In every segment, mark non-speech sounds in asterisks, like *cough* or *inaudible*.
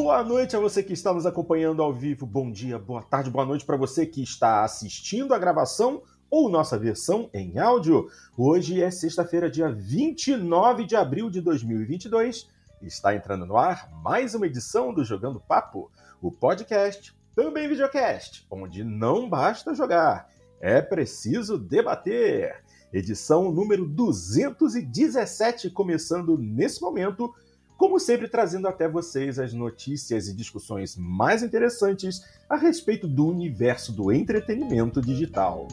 Boa noite a você que está nos acompanhando ao vivo. Bom dia, boa tarde, boa noite para você que está assistindo a gravação ou nossa versão em áudio. Hoje é sexta-feira, dia 29 de abril de 2022. Está entrando no ar mais uma edição do Jogando Papo, o podcast, também videocast, onde não basta jogar, é preciso debater. Edição número 217, começando nesse momento como sempre trazendo até vocês as notícias e discussões mais interessantes a respeito do universo do entretenimento digital.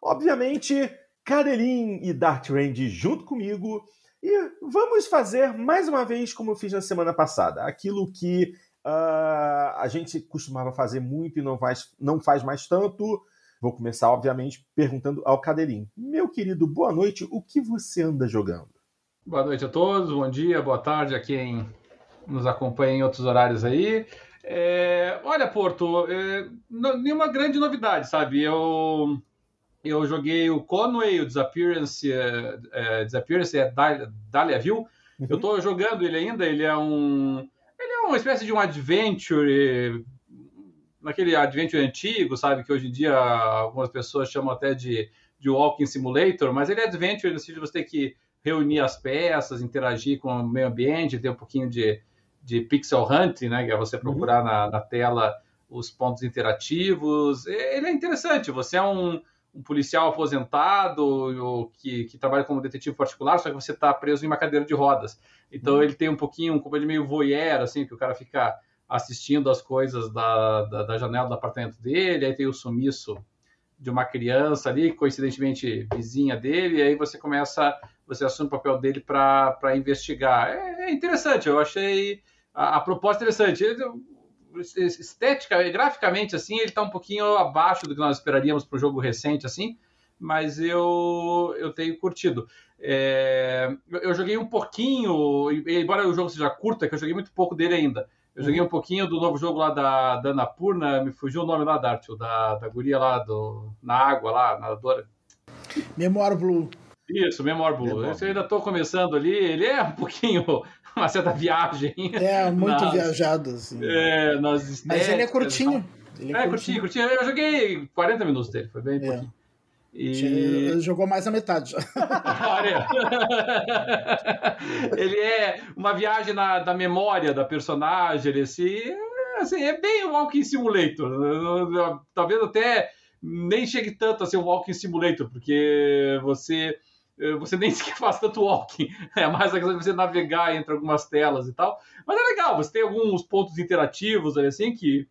Obviamente, Karelin e Dark Range junto comigo e vamos fazer mais uma vez como eu fiz na semana passada, aquilo que Uh, a gente costumava fazer muito e não faz, não faz mais tanto. Vou começar, obviamente, perguntando ao Cadeirinho. Meu querido, boa noite. O que você anda jogando? Boa noite a todos, bom dia, boa tarde a quem nos acompanha em outros horários aí. É, olha, Porto, é, nenhuma grande novidade, sabe? Eu, eu joguei o Conway, o Disappearance, é, é Disappearance é Dahlia View. Uhum. Eu estou jogando ele ainda, ele é um ele é uma espécie de um adventure, naquele adventure antigo, sabe? Que hoje em dia algumas pessoas chamam até de, de walking simulator, mas ele é adventure no sentido de você ter que reunir as peças, interagir com o meio ambiente, ter um pouquinho de, de pixel hunting, né? Que é você uhum. procurar uhum. na, na tela os pontos interativos. Ele é interessante. Você é um, um policial aposentado que, que trabalha como detetive particular, só que você está preso em uma cadeira de rodas. Então uhum. ele tem um pouquinho, um de meio voyeur, assim, que o cara fica assistindo as coisas da, da, da, janela do apartamento dele, aí tem o sumiço de uma criança ali, coincidentemente vizinha dele, e aí você começa, você assume o papel dele para investigar. É, é, interessante, eu achei a, a proposta interessante. Estética, graficamente, assim, ele está um pouquinho abaixo do que nós esperaríamos para o jogo recente, assim, mas eu, eu tenho curtido. É, eu joguei um pouquinho, embora o jogo seja curto, é que eu joguei muito pouco dele ainda. Eu joguei um pouquinho do novo jogo lá da, da Anapurna, me fugiu o nome lá, Dartio, da, da guria lá do, na água lá, nadadora. Memoir Blue. Isso, Memoir Blue. Eu ainda estou começando ali, ele é um *laughs* pouquinho uma certa viagem. É, muito nas, viajado, assim. É, nas Mas ele é curtinho. Ele é, é curtinho, curtinho. Eu joguei 40 minutos dele, foi bem é. pouquinho. E... Ele jogou mais a metade *laughs* já. ele é uma viagem na, da memória da personagem, ele assim, assim, é bem um Walking Simulator. Talvez até nem chegue tanto a ser um Walking Simulator, porque você você nem sequer faz tanto walking. *laughs* É mais a questão de você navegar entre algumas telas e tal. Mas é legal, você tem alguns pontos interativos assim que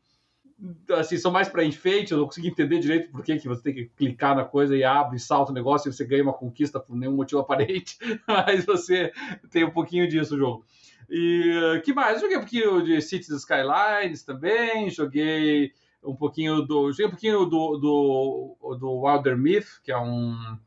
assim, são mais para enfeite, eu não consegui entender direito por que, que você tem que clicar na coisa e abre, salta o negócio e você ganha uma conquista por nenhum motivo aparente, *laughs* mas você tem um pouquinho disso no jogo. E que mais? Joguei um pouquinho de Cities Skylines também, joguei um pouquinho do. Joguei um pouquinho do, do, do Wilder Myth, que é um.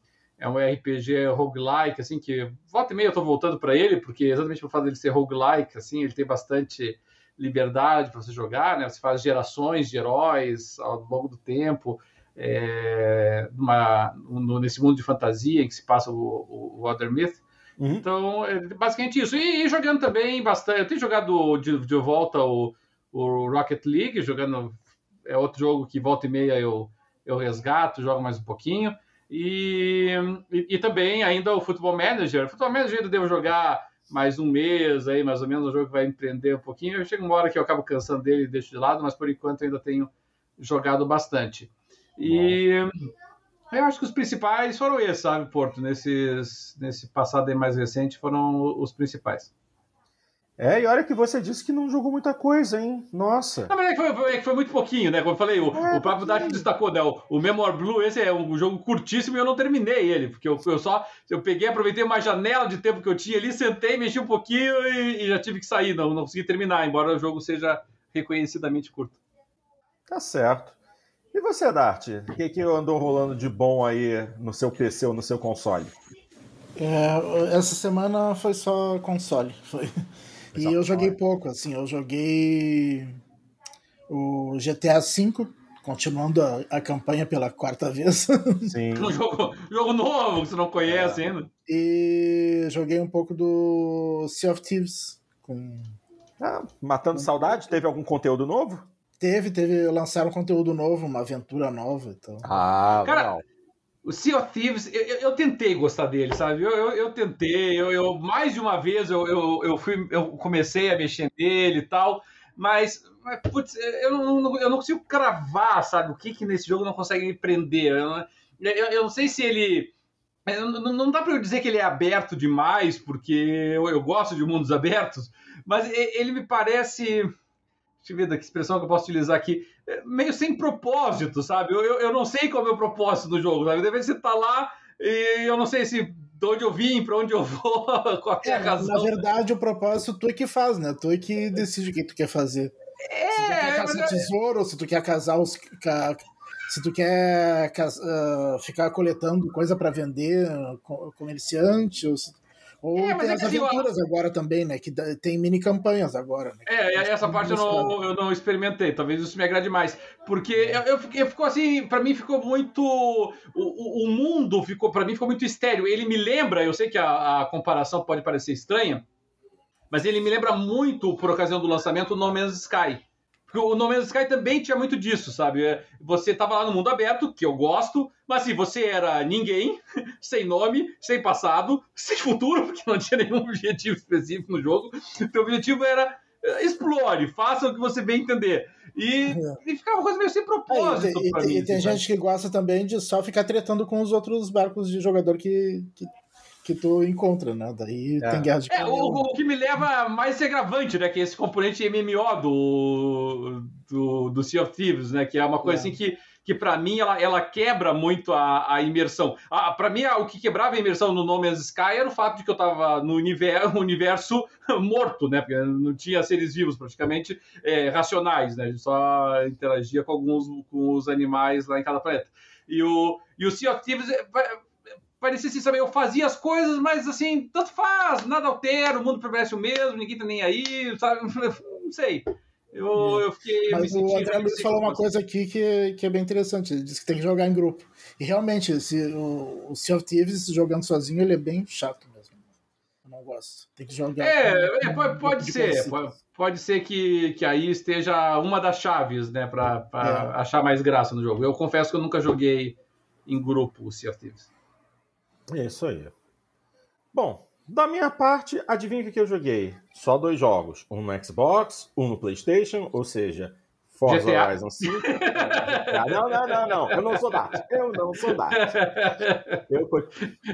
É um RPG roguelike, assim, que volta e meia eu tô voltando para ele, porque exatamente por fato dele ser roguelike, assim, ele tem bastante liberdade para você jogar, né? Você faz gerações de heróis ao longo do tempo, é, numa, no, nesse mundo de fantasia em que se passa o, o, o Myth. Uhum. Então, é basicamente isso. E, e, jogando também bastante. Eu tenho jogado de, de volta o, o Rocket League, jogando. É outro jogo que volta e meia eu, eu resgato, jogo mais um pouquinho. E, e, e também ainda o Football Manager. O Football Manager ainda devo jogar mais um mês aí, mais ou menos, o jogo vai empreender um pouquinho. Eu chego uma hora que eu acabo cansando dele e deixo de lado, mas por enquanto ainda tenho jogado bastante. E Bom. eu acho que os principais foram esses, sabe, Porto? Nesses, nesse passado aí mais recente foram os principais. É, e olha que você disse que não jogou muita coisa, hein? Nossa. Não, mas é que foi, é que foi muito pouquinho, né? Como eu falei, o, é, o próprio Dark destacou, né? O, o Memoir Blue, esse é um jogo curtíssimo e eu não terminei ele, porque eu, eu só eu peguei, aproveitei uma janela de tempo que eu tinha ali, sentei, mexi um pouquinho e, e já tive que sair, não, não consegui terminar, embora o jogo seja reconhecidamente curto. Tá certo. E você, Dart? O que, que andou rolando de bom aí no seu PC ou no seu console? É, essa semana foi só console. *laughs* Foi. E eu joguei pouco, assim, eu joguei o GTA V, continuando a, a, campanha pela quarta vez. *laughs* Sim. um jogo, jogo novo que você não conhece é. ainda. E joguei um pouco do Sea of Thieves. Com... Ah, matando com... saudade? Teve algum conteúdo novo? Teve, teve. Lançaram conteúdo novo, uma aventura nova. Então. Ah, Cara, legal. O Sea of Thieves, eu, eu, tentei gostar dele, sabe? Eu, eu, eu tentei, eu, eu, mais de uma vez eu, eu, eu, fui, eu comecei a mexer nele e tal, mas, mas putz, eu, não, eu não consigo cravar, sabe? O que, que nesse jogo não consegue me prender. Eu, eu, eu não sei se ele. Não, não dá para eu dizer que ele é aberto demais, porque eu, eu gosto de mundos abertos, mas ele me parece deixa eu ver da que expressão que eu posso utilizar aqui, é meio sem propósito, sabe? Eu, eu, eu não sei qual é o meu propósito do jogo, sabe? Deve ser estar tá lá e eu não sei se de onde eu vim, para onde eu vou, *laughs* qual é a razão. Na verdade, o propósito tu é que faz, né? Tu é que decide o que tu quer fazer. É, se tu quer caçar tesouro, se tu quer casar os. Se tu quer uh, ficar coletando coisa para vender, comerciante, ou se ou é, tem é as aventuras eu... agora também, né? Que tem mini campanhas agora. Né? É, essa parte eu não, eu não experimentei. Talvez isso me agrade mais. Porque é. eu, eu, eu ficou assim, para mim ficou muito. O, o mundo ficou, para mim, ficou muito estéreo. Ele me lembra, eu sei que a, a comparação pode parecer estranha, mas ele me lembra muito, por ocasião do lançamento, o No Man's Sky. Porque o No Man's Sky também tinha muito disso, sabe? É, você tava lá no mundo aberto, que eu gosto, mas assim, você era ninguém, *laughs* sem nome, sem passado, *laughs* sem futuro, porque não tinha nenhum objetivo específico no jogo. Teu objetivo era é, explore, faça o que você bem entender. E, é. e ficava uma coisa meio sem propósito. É, e, e, mim, e tem assim, gente que gosta também de só ficar tretando com os outros barcos de jogador que, que que tu encontra, né? Daí é. tem guerra de é, o, o, que me leva mais ser gravante, né? Que é esse componente MMO do, do, do Sea of Thieves, né? Que é uma coisa é. assim que, que para mim ela, ela quebra muito a, a imersão. Ah, para mim, o que quebrava a imersão no No Man's Sky era o fato de que eu tava no universo, *laughs* universo morto, né? Porque não tinha seres vivos praticamente é, racionais, né? A gente só interagia com alguns com os animais lá em cada planeta. E o, e o Sea of Thieves é, parecia assim, sabe? Eu fazia as coisas, mas assim, tanto faz, nada altera, o mundo permanece o mesmo, ninguém tá nem aí, sabe? *laughs* Não sei. Eu, eu fiquei. Mas o André Luiz falou uma coisa aqui que, que é bem interessante. Ele disse que tem que jogar em grupo. E realmente, esse, o, o Sea of Thieves jogando sozinho, ele é bem chato mesmo. Eu não gosto. Tem que jogar. É, é pode, pode ser. Pode, pode, ser que, que aí esteja uma das chaves, né, pra, pra é. achar mais graça no jogo. Eu confesso que eu nunca joguei em grupo o Sea of Thieves. É isso aí. Bom, da minha parte, adivinha o que eu joguei? Só dois jogos. Um no Xbox, um no PlayStation, ou seja, Forza GTA. Horizon 5. não, não, não, não. Eu não sou DAT. Eu não sou DAT. Eu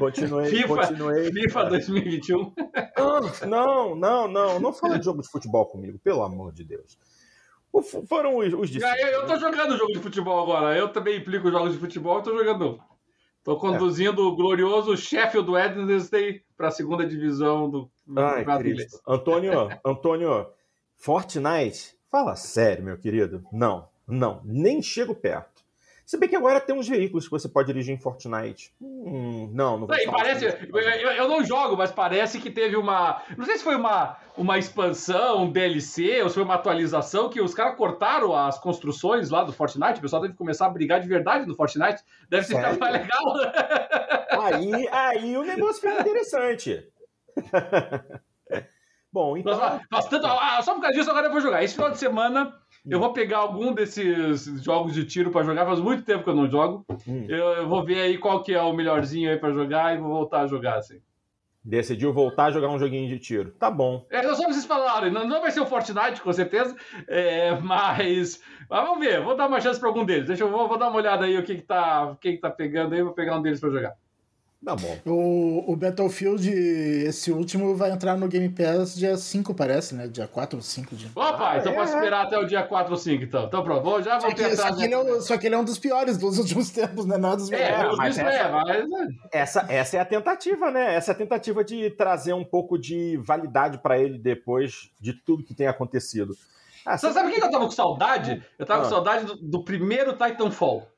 continuei. FIFA, continuei, FIFA 2021. Não, não, não. Não fala de jogo de futebol comigo, pelo amor de Deus. Foram os, os eu, eu tô jogando jogo de futebol agora. Eu também implico jogos de futebol, eu tô jogando. Estou conduzindo é. o glorioso Sheffield Wednesday para a segunda divisão do Ai. Antônio, *laughs* Antônio, Fortnite, fala sério, meu querido. Não, não, nem chego perto. Se bem que agora tem uns veículos que você pode dirigir em Fortnite. Hum, não, não vou não, parece, eu, eu, não jogo, mas parece que teve uma. Não sei se foi uma, uma expansão, um DLC, ou se foi uma atualização que os caras cortaram as construções lá do Fortnite. O pessoal deve começar a brigar de verdade no Fortnite. Deve ser mais legal. *laughs* Aí, aí o negócio fica interessante. *laughs* Bom, então. Mas tanto, ah, só por causa disso, agora eu vou jogar. Esse final de semana eu vou pegar algum desses jogos de tiro para jogar. Faz muito tempo que eu não jogo. Hum. Eu, eu, vou ver aí qual que é o melhorzinho aí para jogar e vou voltar a jogar assim. Decidiu voltar a jogar um joguinho de tiro. Tá bom. É, só vocês falaram, não, não vai ser o Fortnite, com certeza, é, mas, mas, vamos ver, vou dar uma chance para algum deles. Deixa eu vou, vou, dar uma olhada aí o que que tá, o que que tá pegando aí, vou pegar um deles para jogar. Tá bom. O, o Battlefield, esse último, vai entrar no Game Pass dia 5, parece, né? Dia 4 ou 5 de. Opa, ah, então é. posso esperar até o dia 4 ou 5, então. Então pronto, vou, já vou só que, só, que ele é um, só que ele é um dos piores dos *laughs* últimos tempos, né? Nada dos é, melhores. É, mas, essa, é, mas... Essa, essa é a tentativa, né? Essa é a tentativa de trazer um pouco de validade para ele depois de tudo que tem acontecido. Ah, você sabe o que eu tava com saudade? Eu tava ah. com saudade do, do primeiro Titanfall.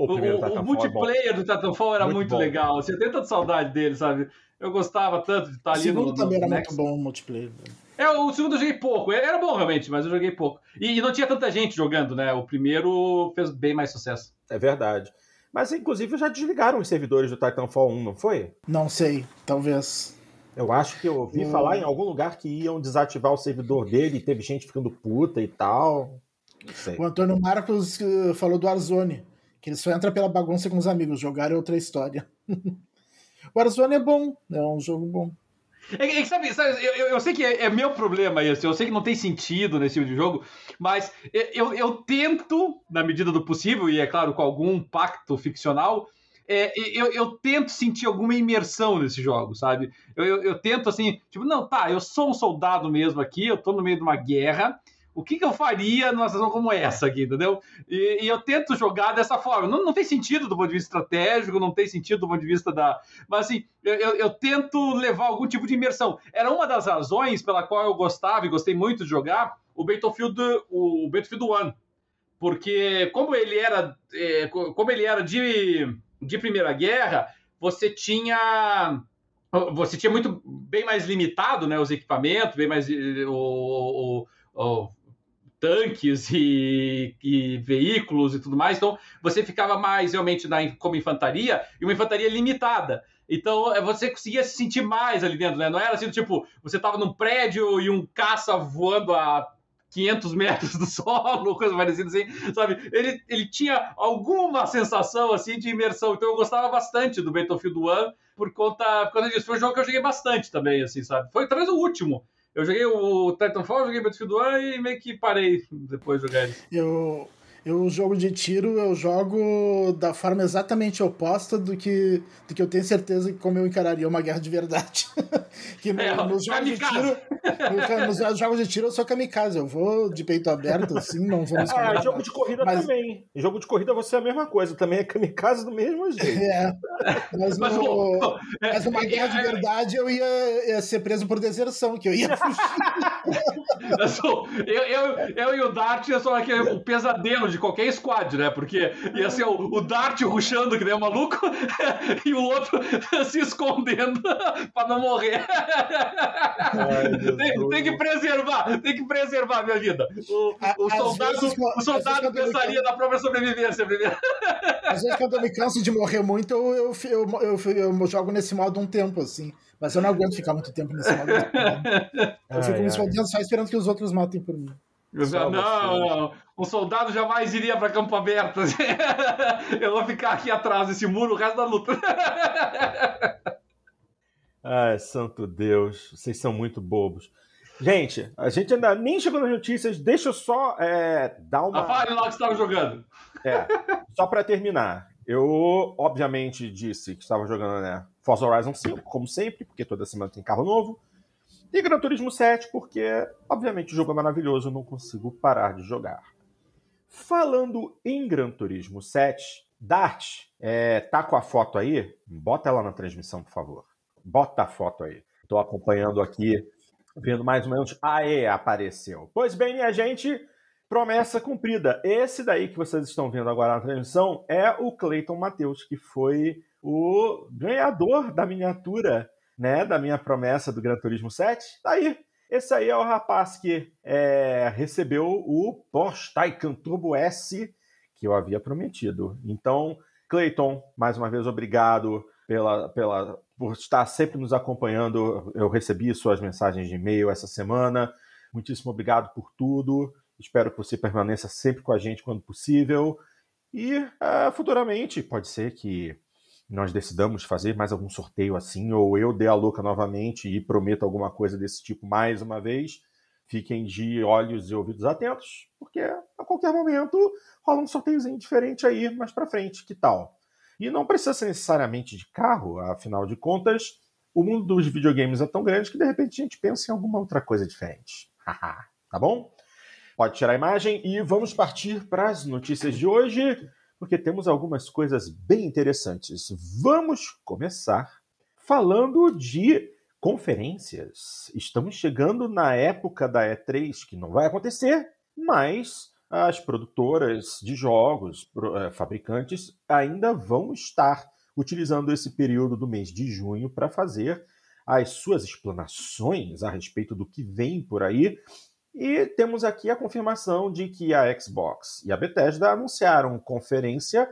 O, o, o é multiplayer é do Titanfall era muito, muito legal. Você tem tanta saudade dele, sabe? Eu gostava tanto de estar ali no. O segundo também era muito bom o multiplayer. É, o segundo eu joguei pouco. Era bom realmente, mas eu joguei pouco. E, e não tinha tanta gente jogando, né? O primeiro fez bem mais sucesso. É verdade. Mas, inclusive, já desligaram os servidores do Titanfall 1, não foi? Não sei, talvez. Eu acho que eu ouvi o... falar em algum lugar que iam desativar o servidor dele e teve gente ficando puta e tal. O Antônio Marcos eh, falou do Warzone, que ele só entra pela bagunça com os amigos. Jogar é outra história. o *laughs* Warzone é bom, é um jogo bom. É, é, sabe, sabe eu, eu, sei que é, é, meu problema isso, eu sei que não tem sentido nesse tipo de jogo, mas eu, eu tento, na medida do possível, e é claro, com algum pacto ficcional, é, eu, eu, tento sentir alguma imersão nesse jogo, sabe? Eu, eu, eu, tento assim, tipo, não, tá, eu sou um soldado mesmo aqui, eu tô no meio de uma guerra, o que, que eu faria numa situação como essa aqui, entendeu? E, e, eu tento jogar dessa forma. Não, não tem sentido do ponto de vista estratégico, não tem sentido do ponto de vista da. Mas assim, eu, eu, tento levar algum tipo de imersão. Era uma das razões pela qual eu gostava e gostei muito de jogar o Battlefield, o Battlefield One. Porque como ele era, é, como ele era de, de Primeira Guerra, você tinha você tinha muito bem mais limitado né, os equipamentos, bem mais o, o tanques e, e, veículos e tudo mais. Então, você ficava mais realmente na, como infantaria e uma infantaria limitada. Então, é, você conseguia se sentir mais ali dentro, né? Não era assim, tipo, você estava num prédio e um caça voando a 500 metros do *laughs* solo, coisa parecida assim, sabe? Ele, ele tinha alguma sensação, assim, de imersão. Então, eu gostava bastante do Battlefield 1 por conta, por conta disso. Foi um jogo que eu joguei bastante também, assim, sabe? Foi talvez o último eu joguei o Titanfall, joguei Battlefield 1 e meio que parei depois de jogar ele. Eu, eu jogo de tiro, eu jogo da forma exatamente oposta do que, do que eu tenho certeza que como eu encararia uma guerra de verdade. *laughs* que no, é, nos jogos de tiro, no, nos jogos de tiro eu sou kamikaze, eu vou de peito aberto, assim, não vou me Ah, jogo de corrida mas... também. Em jogo de corrida você é a mesma coisa, também é kamikaze do mesmo *laughs* jeito. É, mas, mas, no, mas numa guerra de verdade eu ia, ia ser preso por deserção, que eu ia fugir. eu, sou, eu, eu, eu e o Dart sou aquele, o pesadelo de qualquer squad, né? Porque ia ser o, o Dart ruxando que nem um maluco *laughs* e o outro *laughs* se escondendo *laughs* pra não morrer. Ai, tem, tem, que preservar, tem que preservar a minha vida. O, o soldado, vezes, o soldado pensaria na própria sobrevivência primeiro. Às vezes, quando eu me canso de morrer muito, eu, eu, eu, eu, eu jogo nesse modo um tempo, assim. Mas eu não aguento ficar muito tempo nesse modo. Eu fico me escondendo só esperando que os outros matem por mim. Não, não, um soldado jamais iria para campo aberto. *laughs* Eu vou ficar aqui atrás desse muro o resto da luta. *laughs* Ai, santo Deus, vocês são muito bobos. Gente, a gente ainda nem chegou nas notícias, deixa eu só é, dar uma. A fale lá que estava jogando. É, só para terminar. Eu, obviamente, disse que estava jogando né, Forza Horizon 5, como sempre, porque toda semana tem carro novo. E Gran Turismo 7, porque, obviamente, o jogo é maravilhoso, eu não consigo parar de jogar. Falando em Gran Turismo 7, Dart, é, tá com a foto aí? Bota ela na transmissão, por favor. Bota a foto aí. Estou acompanhando aqui, vendo mais ou menos. Aê, apareceu. Pois bem, minha gente, promessa cumprida. Esse daí que vocês estão vendo agora na transmissão é o Clayton Matheus, que foi o ganhador da miniatura né, da minha promessa do Gran Turismo 7, tá aí. Esse aí é o rapaz que é, recebeu o Porsche Taycan Turbo S que eu havia prometido. Então, Clayton, mais uma vez, obrigado pela, pela, por estar sempre nos acompanhando. Eu recebi suas mensagens de e-mail essa semana. Muitíssimo obrigado por tudo. Espero que você permaneça sempre com a gente quando possível. E uh, futuramente, pode ser que nós decidamos fazer mais algum sorteio assim, ou eu dê a louca novamente e prometo alguma coisa desse tipo mais uma vez, fiquem de olhos e ouvidos atentos, porque a qualquer momento rola um sorteiozinho diferente aí mais para frente, que tal? E não precisa ser necessariamente de carro, afinal de contas, o mundo dos videogames é tão grande que de repente a gente pensa em alguma outra coisa diferente. *laughs* tá bom? Pode tirar a imagem e vamos partir para as notícias de hoje porque temos algumas coisas bem interessantes. Vamos começar falando de conferências. Estamos chegando na época da E3, que não vai acontecer, mas as produtoras de jogos, eh, fabricantes, ainda vão estar utilizando esse período do mês de junho para fazer as suas explanações a respeito do que vem por aí. E temos aqui a confirmação de que a Xbox e a Bethesda anunciaram conferência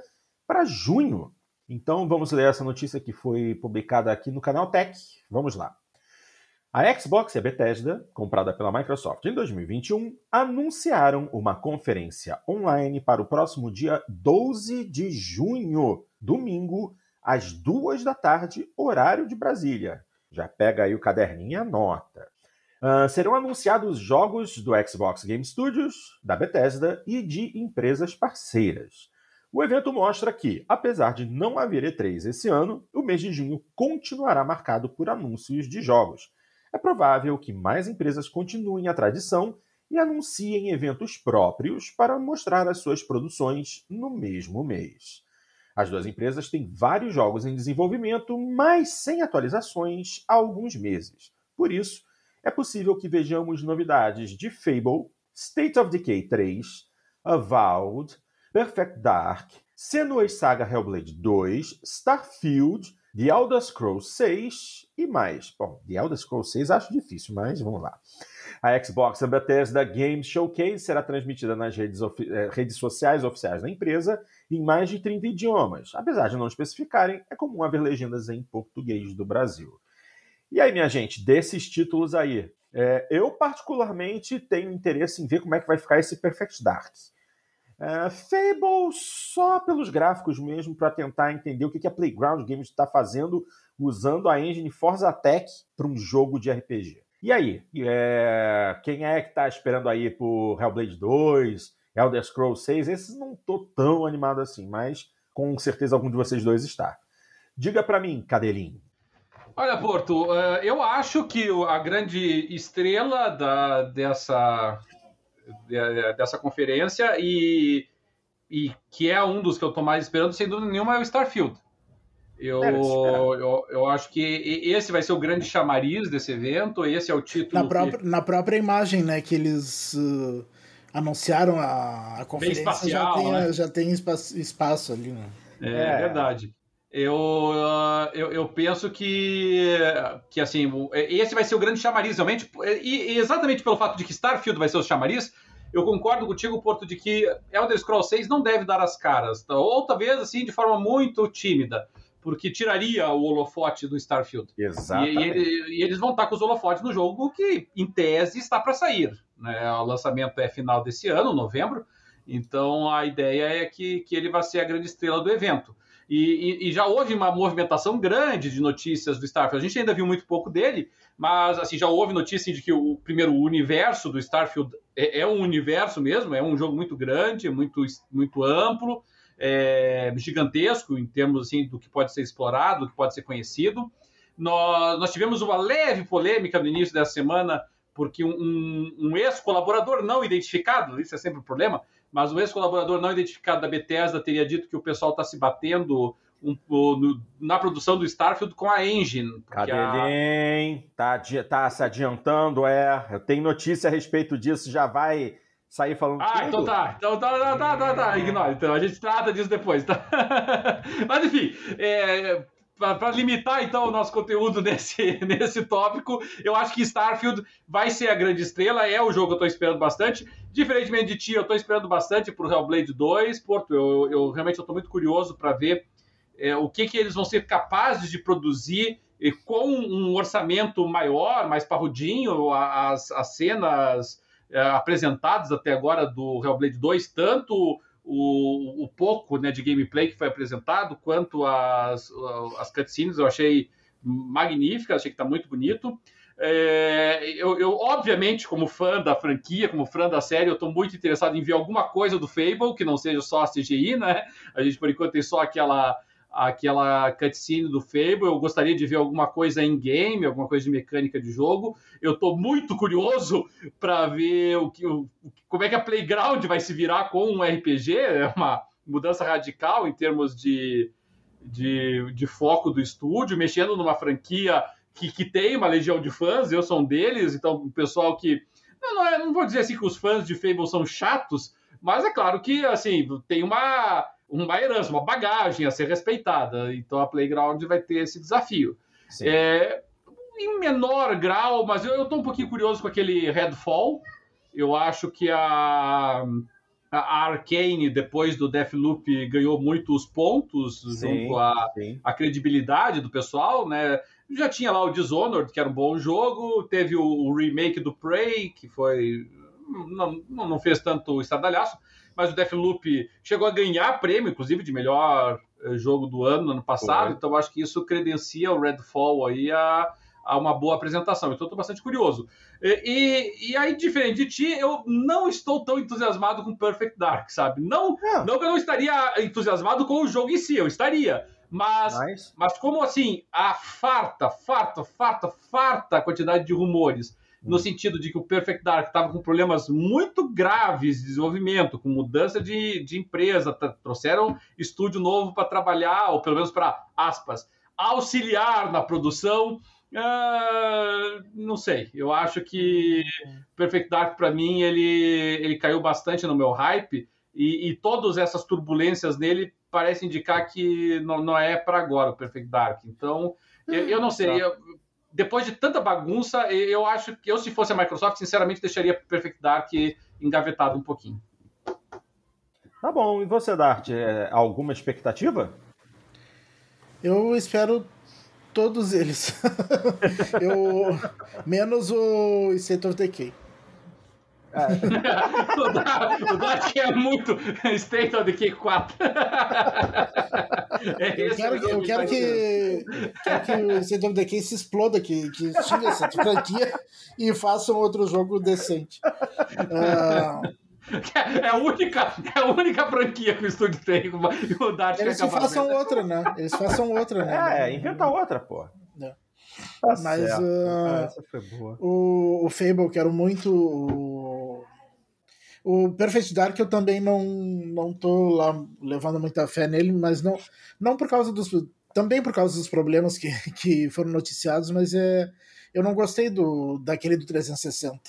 para junho. Então vamos ler essa notícia que foi publicada aqui no canal Tech. Vamos lá. A Xbox e a Bethesda, comprada pela Microsoft em 2021, anunciaram uma conferência online para o próximo dia 12 de junho, domingo, às duas da tarde, horário de Brasília. Já pega aí o caderninho e anota. Uh, serão anunciados jogos do Xbox Game Studios, da Bethesda e de empresas parceiras. O evento mostra que, apesar de não haver E3 esse ano, o mês de junho continuará marcado por anúncios de jogos é provável que mais empresas continuem a tradição e anunciem eventos próprios para mostrar as suas produções no mesmo mês. As duas empresas têm vários jogos em desenvolvimento, mas sem atualizações há alguns meses. Por isso, é possível que vejamos novidades de Fable, State of Decay 3, Avowed, Perfect Dark, Senua's Saga Hellblade 2, Starfield The Elder Scrolls 6 e mais. Bom, The Elder Scrolls 6 acho difícil, mas vamos lá. A Xbox Bethesda Games Showcase será transmitida nas redes, eh, redes sociais oficiais da empresa em mais de 30 idiomas. Apesar de não especificarem, é comum haver legendas em português do Brasil. E aí, minha gente, desses títulos aí, é, eu particularmente tenho interesse em ver como é que vai ficar esse Perfect Dark. Uh, Fable só pelos gráficos mesmo, para tentar entender o que, que a Playground Games está fazendo usando a engine Forza Tech para um jogo de RPG. E aí, é... quem é que está esperando aí por Hellblade 2, Elder Scrolls 6? Esses não tô tão animado assim, mas com certeza algum de vocês dois está. Diga para mim, Cadelinho. Olha, Porto, eh, eu acho que a grande estrela da, dessa dessa conferência e, e que é um dos que eu estou mais esperando, sem dúvida nenhuma, é o Starfield. Eu, eu, eu, acho que esse vai ser o grande chamariz desse evento, esse é o título. Na, própria, que... na própria imagem, né, que eles uh, anunciaram a, a conferência, espacial, já tem, né? já tem espaço, espaço ali, né? É, é, verdade. Eu, eu, eu, penso que, que assim, esse vai ser o grande chamariz, realmente, e, e, exatamente pelo fato de que Starfield vai ser o chamariz, eu concordo contigo, Porto, de que Elder Scrolls 6 não deve dar as caras, tá? ou talvez assim de forma muito tímida, porque tiraria o holofote do Starfield. Exatamente. E, e, e eles vão estar com os holofotes no jogo que, em tese, está para sair. Né? O lançamento é final desse ano, novembro, então a ideia é que, que ele vai ser a grande estrela do evento. E, e, e, já houve uma movimentação grande de notícias do Starfield. A gente ainda viu muito pouco dele, mas assim já houve notícia de que o primeiro o universo do Starfield é, é, um universo mesmo, é um jogo muito grande, muito, muito amplo, é, gigantesco em termos assim do que pode ser explorado, do que pode ser conhecido. Nós, nós tivemos uma leve polêmica no início dessa semana porque um, um ex-colaborador não identificado, isso é sempre um problema, mas o ex-colaborador não identificado da Bethesda teria dito que o pessoal está se batendo um, no, na produção do Starfield com a engine. Cadê a... Tá, tá se adiantando, é. Eu tenho notícia a respeito disso, já vai sair falando. Ah, tudo? então tá. Então tá, tá, tá, tá, tá. Ignora. Então a gente trata disso depois, tá? *laughs* Mas enfim, é, para limitar então o nosso conteúdo *laughs* nesse, nesse tópico, eu acho que Starfield vai ser a grande estrela, é o jogo que eu estou esperando bastante. Diferentemente de ti, eu estou esperando bastante pro Hellblade 2, Porto, eu, eu realmente estou muito curioso para ver é, o que, que eles vão ser capazes de produzir e com um orçamento maior, mais parrudinho, as, as cenas é, apresentadas até agora do Hellblade 2, tanto o, o pouco né, de gameplay que foi apresentado, quanto as, as cutscenes, eu achei magnífica, achei que está muito bonito. É, eu, eu, obviamente, como fã da franquia, como fã da série, eu estou muito interessado em ver alguma coisa do Fable, que não seja só a CGI, né? A gente, por enquanto, tem só aquela aquela cutscene do Fable. Eu gostaria de ver alguma coisa em game, alguma coisa de mecânica de jogo. Eu estou muito curioso para ver o que, o, como é que a Playground vai se virar com um RPG. É uma mudança radical em termos de, de, de foco do estúdio, mexendo numa franquia que, que tem uma legião de fãs. Eu sou um deles, então o pessoal que não, não, é, vou dizer assim que os fãs de Fable são chatos, mas é claro que assim tem uma uma herança, uma bagagem a ser respeitada. Então a Playground vai ter esse desafio. É, em menor grau, mas eu estou um pouquinho curioso com aquele Redfall. Eu acho que a, a Arcane, depois do Deathloop, ganhou muitos pontos sim, junto à, à credibilidade do pessoal, né? Já tinha lá o Dishonored, que era um bom jogo, teve o, o remake do Prey, que foi. Não, não fez tanto estardalhaço, mas o Deathloop chegou a ganhar prêmio, inclusive, de melhor eh, jogo do ano, no ano passado, então acho que isso credencia o Redfall aí a, a uma boa apresentação. Então, estou bastante curioso. E, e, e, aí, diferente de ti, eu não estou tão entusiasmado com Perfect Dark, sabe? Não, é. não que eu não estaria entusiasmado com o jogo em si, eu estaria. Mas, nice. mas como assim, a farta, farta, farta, farta quantidade de rumores, no sentido de que o Perfect Dark estava com problemas muito graves de desenvolvimento, com mudança de, de empresa, trouxeram estúdio novo para trabalhar, ou pelo menos para, aspas, auxiliar na produção. Uh, não sei, eu acho que Perfect Dark para mim ele, ele caiu bastante no meu hype e, e todas essas turbulências nele parece indicar que não, não é para agora o Perfect Dark. Então, eu, eu não sei. Tá. Eu, depois de tanta bagunça, eu acho que eu, se fosse a Microsoft, sinceramente, deixaria Perfect Dark engavetado um pouquinho. Tá bom. E você, Dart, é, alguma expectativa? Eu espero todos eles. *laughs* eu menos o State of Decay. É. *laughs* o Dart é muito State of Decay 4. É eu quero, eu quero que, quero que o State of Decay se exploda, que, que xingue essa franquia e faça um outro jogo decente. Uh... É a única, é a única franquia que o estúdio tem. O Dart Eles façam outra, né? Eles façam outra, né? É, inventa outra, pô. É. Tá Mas uh, o, o Fable, quero muito. O, Perfect Dark eu também não, não tô lá levando muita fé nele, mas não, não por causa dos. Também por causa dos problemas que, *laughs* que foram noticiados, mas é, eu não gostei do, daquele do 360.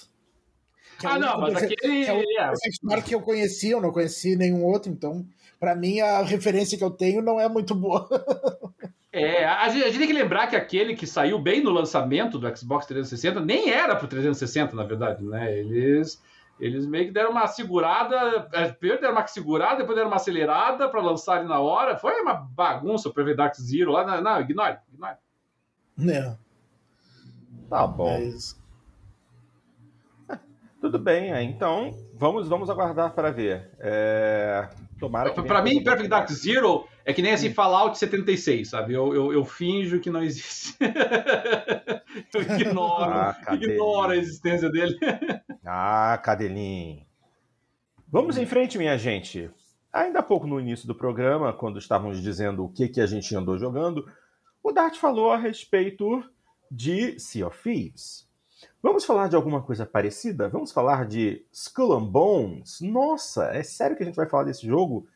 É ah, não, mas aquele. Que é o é. Perfect Dark que eu conheci, eu não conheci nenhum outro, então, para mim, a referência que eu tenho não é muito boa. *laughs* É, a gente, a gente, tem que lembrar que aquele que saiu bem no lançamento do Xbox 360 nem era pro 360, na verdade, né? Eles, eles meio que deram uma segurada, é, primeiro deram uma segurada, depois deram uma acelerada para lançarem na hora. Foi uma bagunça o Prevent Dark Zero lá. Não, não ignore, ignore. É. Tá bom. É *laughs* Tudo bem, é. então vamos, vamos aguardar para ver. É... Tomara que. Para mim, Perfect Dark Zero é que nem assim Fallout 76, sabe? Eu, eu, eu finjo que não existe. *laughs* eu ignoro, ah, ignoro a existência dele. ah, cadelinho. Vamos em frente, minha gente. Ainda há pouco no início do programa, quando estávamos dizendo o que, que a gente andou jogando, o Dart falou a respeito de Sea of Thieves. Vamos falar de alguma coisa parecida? Vamos falar de Skull and Bones? Nossa, é sério que a gente vai falar desse jogo?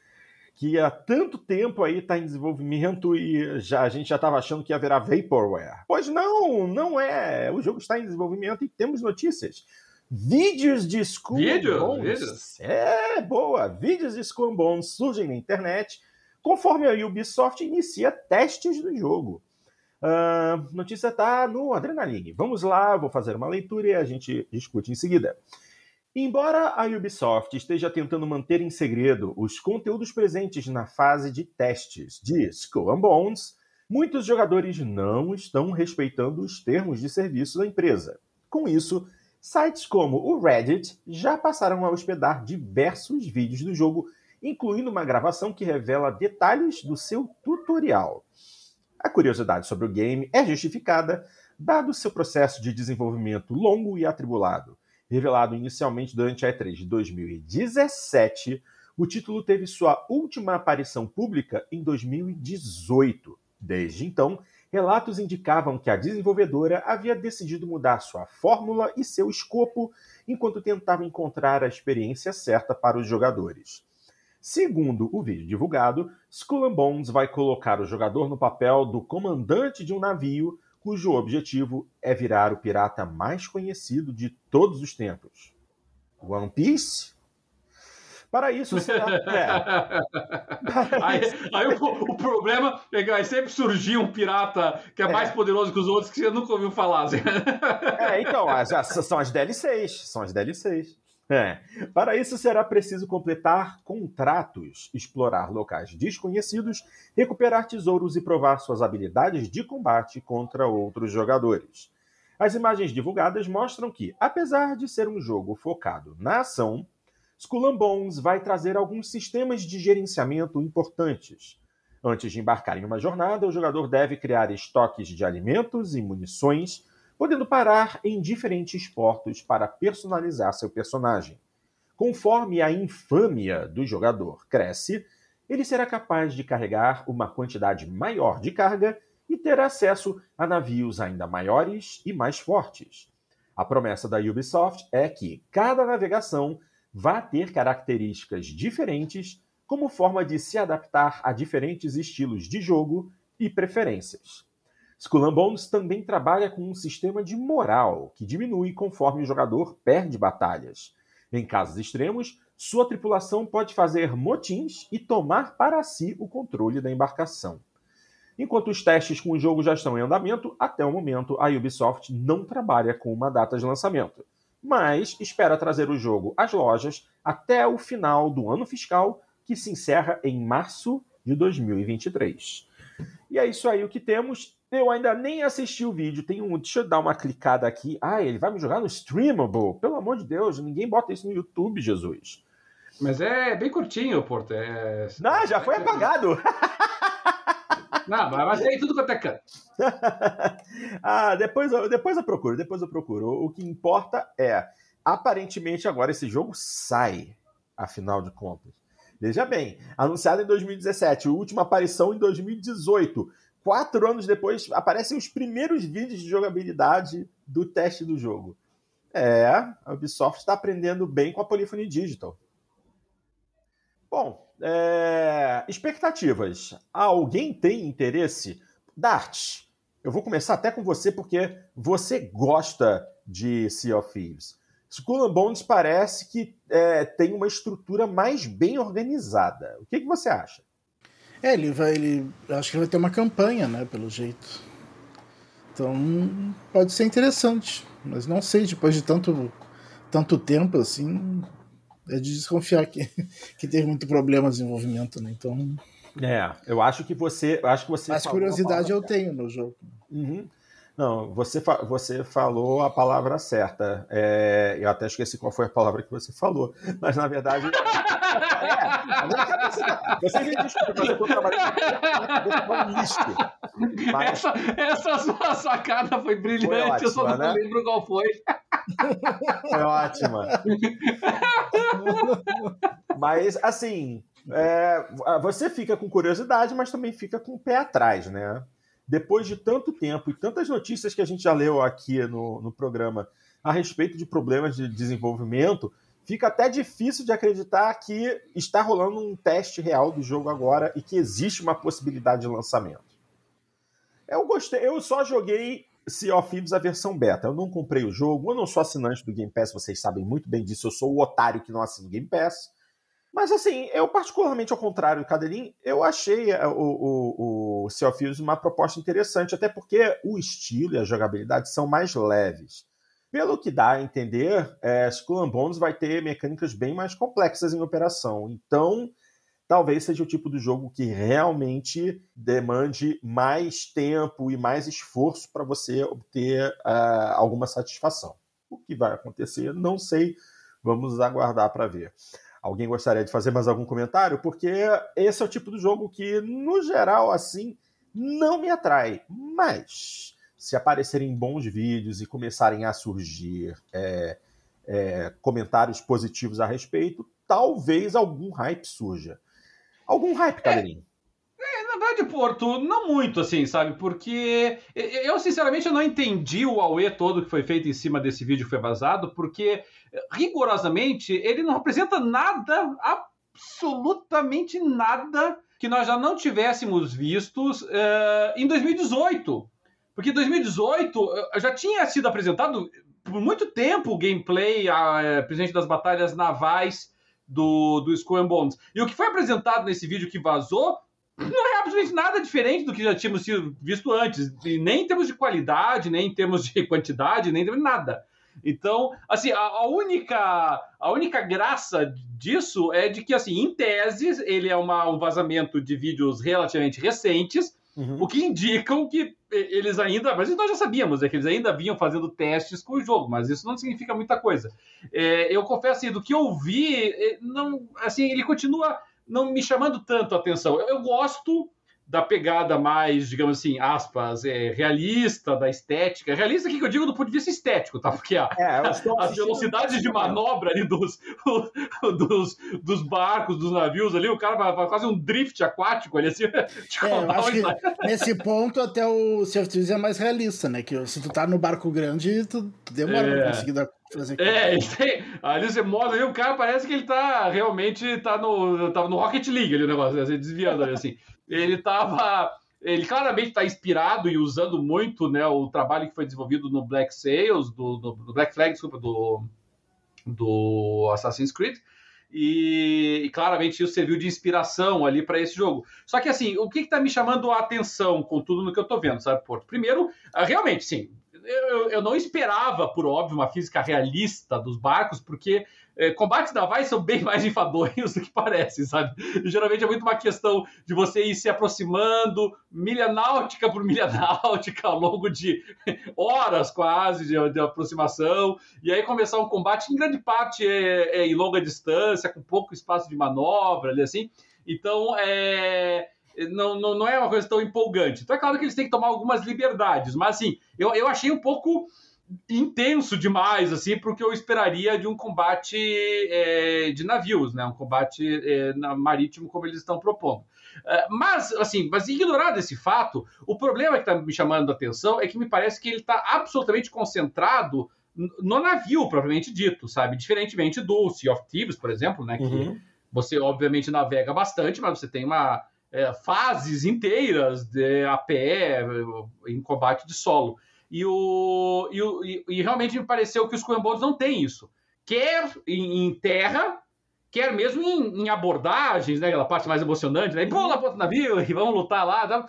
Que há tanto tempo aí está em desenvolvimento e já a gente já estava achando que haverá vaporware. Pois não, não é. O jogo está em desenvolvimento e temos notícias. Vídeos de Skull Vídeo? Bones. Vídeos? É, boa. Vídeos de Skull Bones surgem na internet conforme a Ubisoft inicia testes do jogo. Uh, notícia está no Adrenaline. Vamos lá, vou fazer uma leitura e a gente discute em seguida. Embora a Ubisoft esteja tentando manter em segredo os conteúdos presentes na fase de testes de Skull and Bones, muitos jogadores não estão respeitando os termos de serviço da empresa. Com isso, sites como o Reddit já passaram a hospedar diversos vídeos do jogo, incluindo uma gravação que revela detalhes do seu tutorial. A curiosidade sobre o game é justificada, dado seu processo de desenvolvimento longo e atribulado Revelado inicialmente durante a E3 de 2017, o título teve sua última aparição pública em 2018. Desde então, relatos indicavam que a desenvolvedora havia decidido mudar sua fórmula e seu escopo enquanto tentava encontrar a experiência certa para os jogadores. Segundo o vídeo divulgado, Skull Bones vai colocar o jogador no papel do comandante de um navio cujo objetivo é virar o pirata mais conhecido de todos os tempos. One Piece? Para isso, *laughs* será... é. *laughs* aí, aí o, o, problema é que sempre surgir um pirata que é, é. mais poderoso que os outros que você nunca ouviu falar. Assim. É, então, as, são as DLCs. São as DLCs. É. Para isso, será preciso completar contratos, explorar locais desconhecidos, recuperar tesouros e provar suas habilidades de combate contra outros jogadores. As imagens divulgadas mostram que, apesar de ser um jogo focado na ação, Skull and Bones vai trazer alguns sistemas de gerenciamento importantes. Antes de embarcar em uma jornada, o jogador deve criar estoques de alimentos e munições, podendo parar em diferentes portos para personalizar seu personagem. Conforme a infâmia do jogador cresce, ele será capaz de carregar uma quantidade maior de carga e ter acesso a navios ainda maiores e mais fortes. A promessa da Ubisoft é que cada navegação vá ter características diferentes como forma de se adaptar a diferentes estilos de jogo e preferências. Skull Bones também trabalha com um sistema de moral que diminui conforme o jogador perde batalhas. Em casos extremos, sua tripulação pode fazer motins e tomar para si o controle da embarcação. Enquanto os testes com o jogo já estão em andamento, até o momento a Ubisoft não trabalha com uma data de lançamento mas espera trazer o jogo às lojas até o final do ano fiscal, que se encerra em março de 2023. E é isso aí o que temos. Eu ainda nem assisti o vídeo. Tem um, deixa eu dar uma clicada aqui. Ah, ele vai me jogar no Streamable. Pelo amor de Deus, ninguém bota isso no YouTube, Jesus. Mas é bem curtinho, Porto. É... Não, já foi apagado. *laughs* Não, mas tem tudo quanto é canto. *laughs* ah, depois, eu, depois eu procuro, depois eu procuro. O que importa é, aparentemente agora esse jogo sai, afinal de contas. Veja bem, anunciado em 2017, última aparição em 2018. Quatro anos depois, aparecem os primeiros vídeos de jogabilidade do teste do jogo. É, a Ubisoft está aprendendo bem com a Polyphony Digital. Bom, é... expectativas. Alguém tem interesse? Dart, eu vou começar até com você porque você gosta de Sea of Thieves. Skull and Bones parece que é, tem uma estrutura mais bem organizada. O que, que você acha? É, ele vai. Ele, acho que ele vai ter uma campanha, né? Pelo jeito. Então pode ser interessante. Mas não sei, depois de tanto, tanto tempo assim, é de desconfiar que, *laughs* que teve muito problema de desenvolvimento, né? Então. É, eu acho que você. Acho que você Mas curiosidade eu tenho no jogo. Uhum. Não, você, fa você falou a palavra certa. É, eu até esqueci qual foi a palavra que você falou. Mas na verdade. *laughs* cabeça, você me desculpa, mas eu estou trabalhando um Mas... Essa, essa sua sacada foi brilhante, foi ótima, eu só não né? lembro qual foi. Foi ótima. mas, assim, é, você fica com curiosidade, mas também fica com o pé atrás, né? Depois de tanto tempo e tantas notícias que a gente já leu aqui no, no programa a respeito de problemas de desenvolvimento, fica até difícil de acreditar que está rolando um teste real do jogo agora e que existe uma possibilidade de lançamento. Eu gostei, eu só joguei Sea of Thieves a versão beta. Eu não comprei o jogo, eu não sou assinante do Game Pass, vocês sabem muito bem disso, eu sou o otário que não assina o Game Pass. Mas assim, eu particularmente ao contrário do Cadelin, eu achei eh, o, o, o Sea of Thieves uma proposta interessante, até porque o estilo e a jogabilidade são mais leves. Pelo que dá a entender, é, and Bones vai ter mecânicas bem mais complexas em operação. Então, talvez seja o tipo do jogo que realmente demande mais tempo e mais esforço para você obter uh, alguma satisfação. O que vai acontecer, não sei. Vamos aguardar para ver. Alguém gostaria de fazer mais algum comentário? Porque esse é o tipo do jogo que, no geral, assim, não me atrai. Mas, se aparecerem bons vídeos e começarem a surgir é, é, comentários positivos a respeito, talvez algum hype surja. Algum hype, Cadeirinho? É, é, na verdade, Porto, não muito, assim, sabe? Porque eu, sinceramente, eu não entendi o Aue todo que foi feito em cima desse vídeo que foi vazado, porque, rigorosamente, ele não representa nada, absolutamente nada, que nós já não tivéssemos vistos uh, em 2018. Porque em 2018 já tinha sido apresentado por muito tempo o gameplay, a, a, presente das batalhas navais do, do Skull and Bones. E o que foi apresentado nesse vídeo que vazou não é absolutamente nada diferente do que já tínhamos visto antes, nem em termos de qualidade, nem em termos de *laughs* quantidade, nem de nada. Então, assim, a, a, única a única graça disso é de que, assim, em tese, ele é uma, um vazamento de vídeos relativamente recentes, uhum. o que indicam que eles ainda, mas nós já sabíamos, é que eles ainda vinham fazendo testes com o jogo, mas isso não significa muita coisa. É, eu confesso, assim, do que eu vi, não, assim, ele continua não me chamando tanto a atenção. Eu, eu gosto da pegada mais, digamos assim, aspas, é, realista, da estética. Realista aqui que eu digo do ponto de vista estético, tá? Porque a, é, as velocidades de manobra ali dos, *laughs* dos, dos, barcos, dos navios ali, o cara vai, quase um drift aquático ali, assim. *laughs* É, *laughs* nesse ponto até o of é mais realista, né? Que se tu tá no barco grande, tu, tu demora é. pra conseguir dar fazer É, tem, ali você mostra ali, o cara parece que ele tá realmente tá no, tava no Rocket League ali o negócio, assim, desviando ali, assim. Ele tava. Ele claramente está inspirado e usando muito né, o trabalho que foi desenvolvido no Black Sails, do, do, do Black Flag, desculpa, do, do Assassin's Creed. E, e, claramente isso serviu de inspiração ali para esse jogo. Só que assim, o que está me chamando a atenção com tudo no que eu estou vendo, sabe, Porto? Primeiro, ah, realmente, sim, eu, eu não esperava, por óbvio, uma física realista dos barcos, porque é, combates navais são bem mais enfadonhos do que parecem, sabe? E, geralmente é muito uma questão de você ir se aproximando, milha náutica por milha *laughs* náutica, ao longo de horas quase de, de aproximação, e aí começar um combate em grande parte é, é em longa distância, com pouco espaço de manobra, ali assim. Então, é, não, não, não é uma coisa tão empolgante. Então é claro que eles têm que tomar algumas liberdades, mas assim, eu, eu achei um pouco intenso demais, assim, porque eu esperaria de um combate é, de navios, né? Um combate é, marítimo como eles estão propondo. É, mas, assim, mas ignorado esse fato, o problema que está me chamando a atenção é que me parece que ele está absolutamente concentrado no navio, propriamente dito, sabe? Diferentemente do Sea of Thieves, por exemplo, né? Que uhum. você, obviamente, navega bastante, mas você tem uma é, fases inteiras de, a pé em combate de solo. E, o, e, o, e, realmente me pareceu que os Coenbones não têm isso. Quer em, em terra, quer mesmo em, em, abordagens, né? Aquela parte mais emocionante, né? Pula para outro navio e vamos lutar lá. Tá?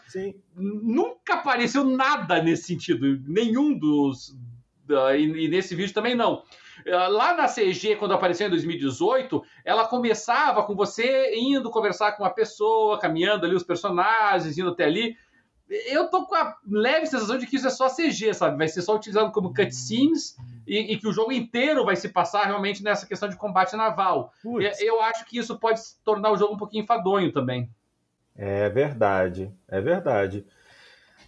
Nunca apareceu nada nesse sentido. Nenhum dos. e, e nesse vídeo também não. Ah, lá na CG, quando apareceu em 2018, ela começava com você indo conversar com uma pessoa, caminhando ali os personagens, indo até ali. Eu tô com a leve sensação de que isso é só CG, sabe? Vai ser só utilizado como cutscenes e, e que o jogo inteiro vai se passar realmente nessa questão de combate naval. Eu acho que isso pode tornar o jogo um pouquinho enfadonho também. É verdade, é verdade.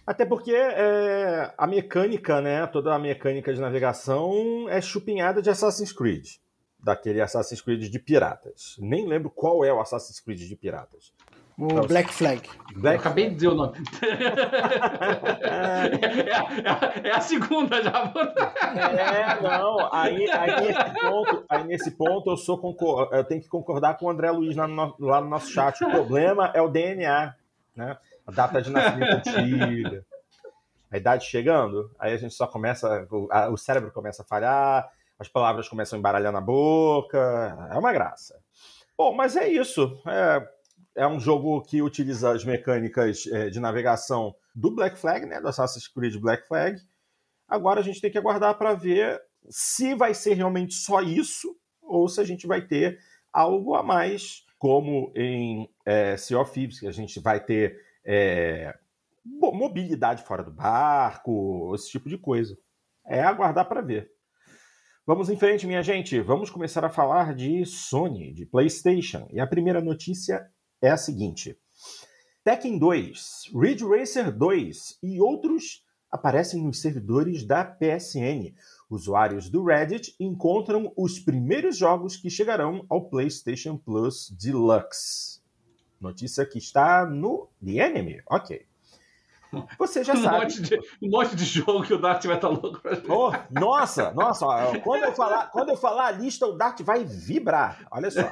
Até porque é, a mecânica, né, toda a mecânica de navegação é chupinhada de Assassin's Creed. Daquele Assassin's Creed de piratas. Nem lembro qual é o Assassin's Creed de piratas. O então, Black Flag. Black... Acabei de dizer o nome. *laughs* é, é, é, a segunda já. é, não. Aí, aí, nesse ponto, aí nesse ponto eu sou concor... eu tenho que concordar com o André Luiz lá no, lá no nosso chat. O problema é o DNA, né? a data de nascimento antiga, a idade chegando, aí a gente só começa, o, a, o cérebro começa a falhar, as palavras começam a embaralhar na boca, é uma graça. Bom, mas é isso. É, é um jogo que utiliza as mecânicas é, de navegação do Black Flag, né, do Assassin's Creed Black Flag. Agora a gente tem que aguardar para ver se vai ser realmente só isso ou se a gente vai ter algo a mais, como em é, Sea of Thieves, que a gente vai ter é, mobilidade fora do barco, esse tipo de coisa. É aguardar para ver. Vamos em frente, minha gente. Vamos começar a falar de Sony, de PlayStation. E a primeira notícia é a seguinte: Tekken 2, Ridge Racer 2 e outros aparecem nos servidores da PSN. Usuários do Reddit encontram os primeiros jogos que chegarão ao PlayStation Plus Deluxe. Notícia que está no The Enemy. Ok. Você já *laughs* um sabe. Monte de, um monte de jogo que o Dart vai estar tá louco pra gente. Oh, nossa, nossa. Quando eu, falar, quando eu falar a lista, o Dart vai vibrar. Olha só. *laughs*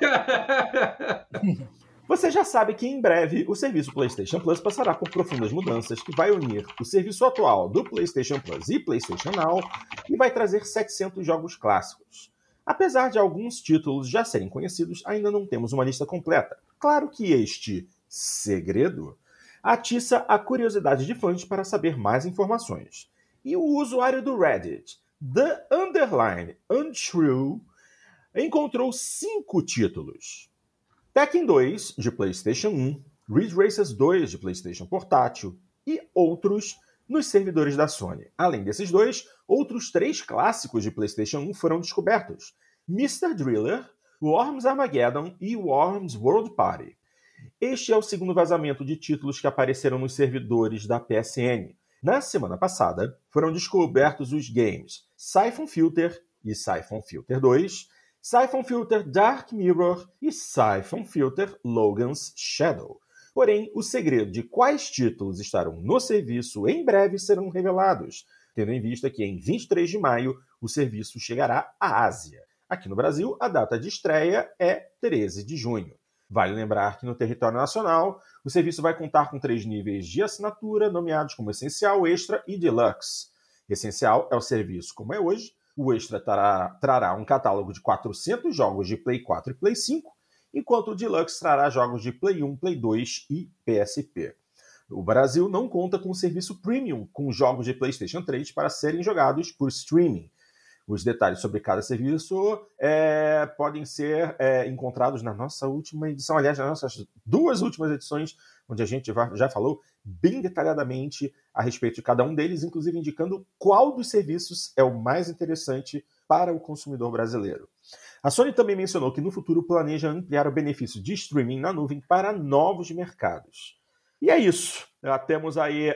Você já sabe que em breve o serviço PlayStation Plus passará por profundas mudanças que vai unir o serviço atual do PlayStation Plus e PlayStation Now e vai trazer 700 jogos clássicos. Apesar de alguns títulos já serem conhecidos, ainda não temos uma lista completa. Claro que este segredo atiça a curiosidade de fãs para saber mais informações. E o usuário do Reddit, The Underline Untrue, encontrou cinco títulos. Tekken 2, de PlayStation 1, Ridge Racers 2, de PlayStation Portátil, e outros nos servidores da Sony. Além desses dois, outros três clássicos de PlayStation 1 foram descobertos: Mr. Driller, Worms Armageddon e Worms World Party. Este é o segundo vazamento de títulos que apareceram nos servidores da PSN. Na semana passada, foram descobertos os games Siphon Filter e Siphon Filter 2, Siphon Filter Dark Mirror e Siphon Filter Logan's Shadow. Porém, o segredo de quais títulos estarão no serviço em breve serão revelados, tendo em vista que em 23 de maio o serviço chegará à Ásia. Aqui no Brasil, a data de estreia é 13 de junho. Vale lembrar que no território nacional, o serviço vai contar com três níveis de assinatura, nomeados como Essencial, Extra e Deluxe. Essencial é o serviço como é hoje, o Extra trará, trará um catálogo de 400 jogos de Play 4 e Play 5, enquanto o Deluxe trará jogos de Play 1, Play 2 e PSP. O Brasil não conta com serviço Premium, com jogos de PlayStation 3 para serem jogados por streaming. Os detalhes sobre cada serviço é, podem ser é, encontrados na nossa última edição, aliás, nas nossas duas últimas edições, onde a gente já falou bem detalhadamente a respeito de cada um deles, inclusive indicando qual dos serviços é o mais interessante para o consumidor brasileiro. A Sony também mencionou que no futuro planeja ampliar o benefício de streaming na nuvem para novos mercados. E é isso. Temos aí uh,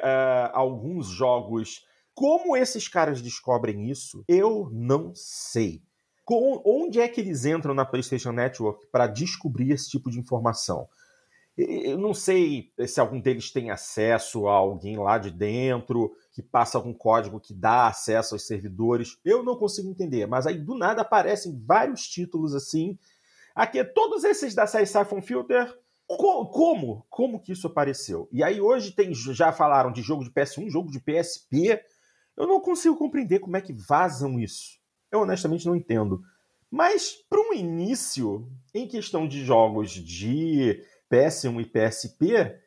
alguns jogos. Como esses caras descobrem isso, eu não sei. Com, onde é que eles entram na PlayStation Network para descobrir esse tipo de informação? Eu não sei se algum deles tem acesso a alguém lá de dentro, que passa algum código que dá acesso aos servidores. Eu não consigo entender, mas aí do nada aparecem vários títulos assim. Aqui, todos esses da série Siphon Filter. Como? Como que isso apareceu? E aí hoje tem, já falaram de jogo de PS1, jogo de PSP. Eu não consigo compreender como é que vazam isso. Eu honestamente não entendo. Mas para um início, em questão de jogos de PS1 e PSP,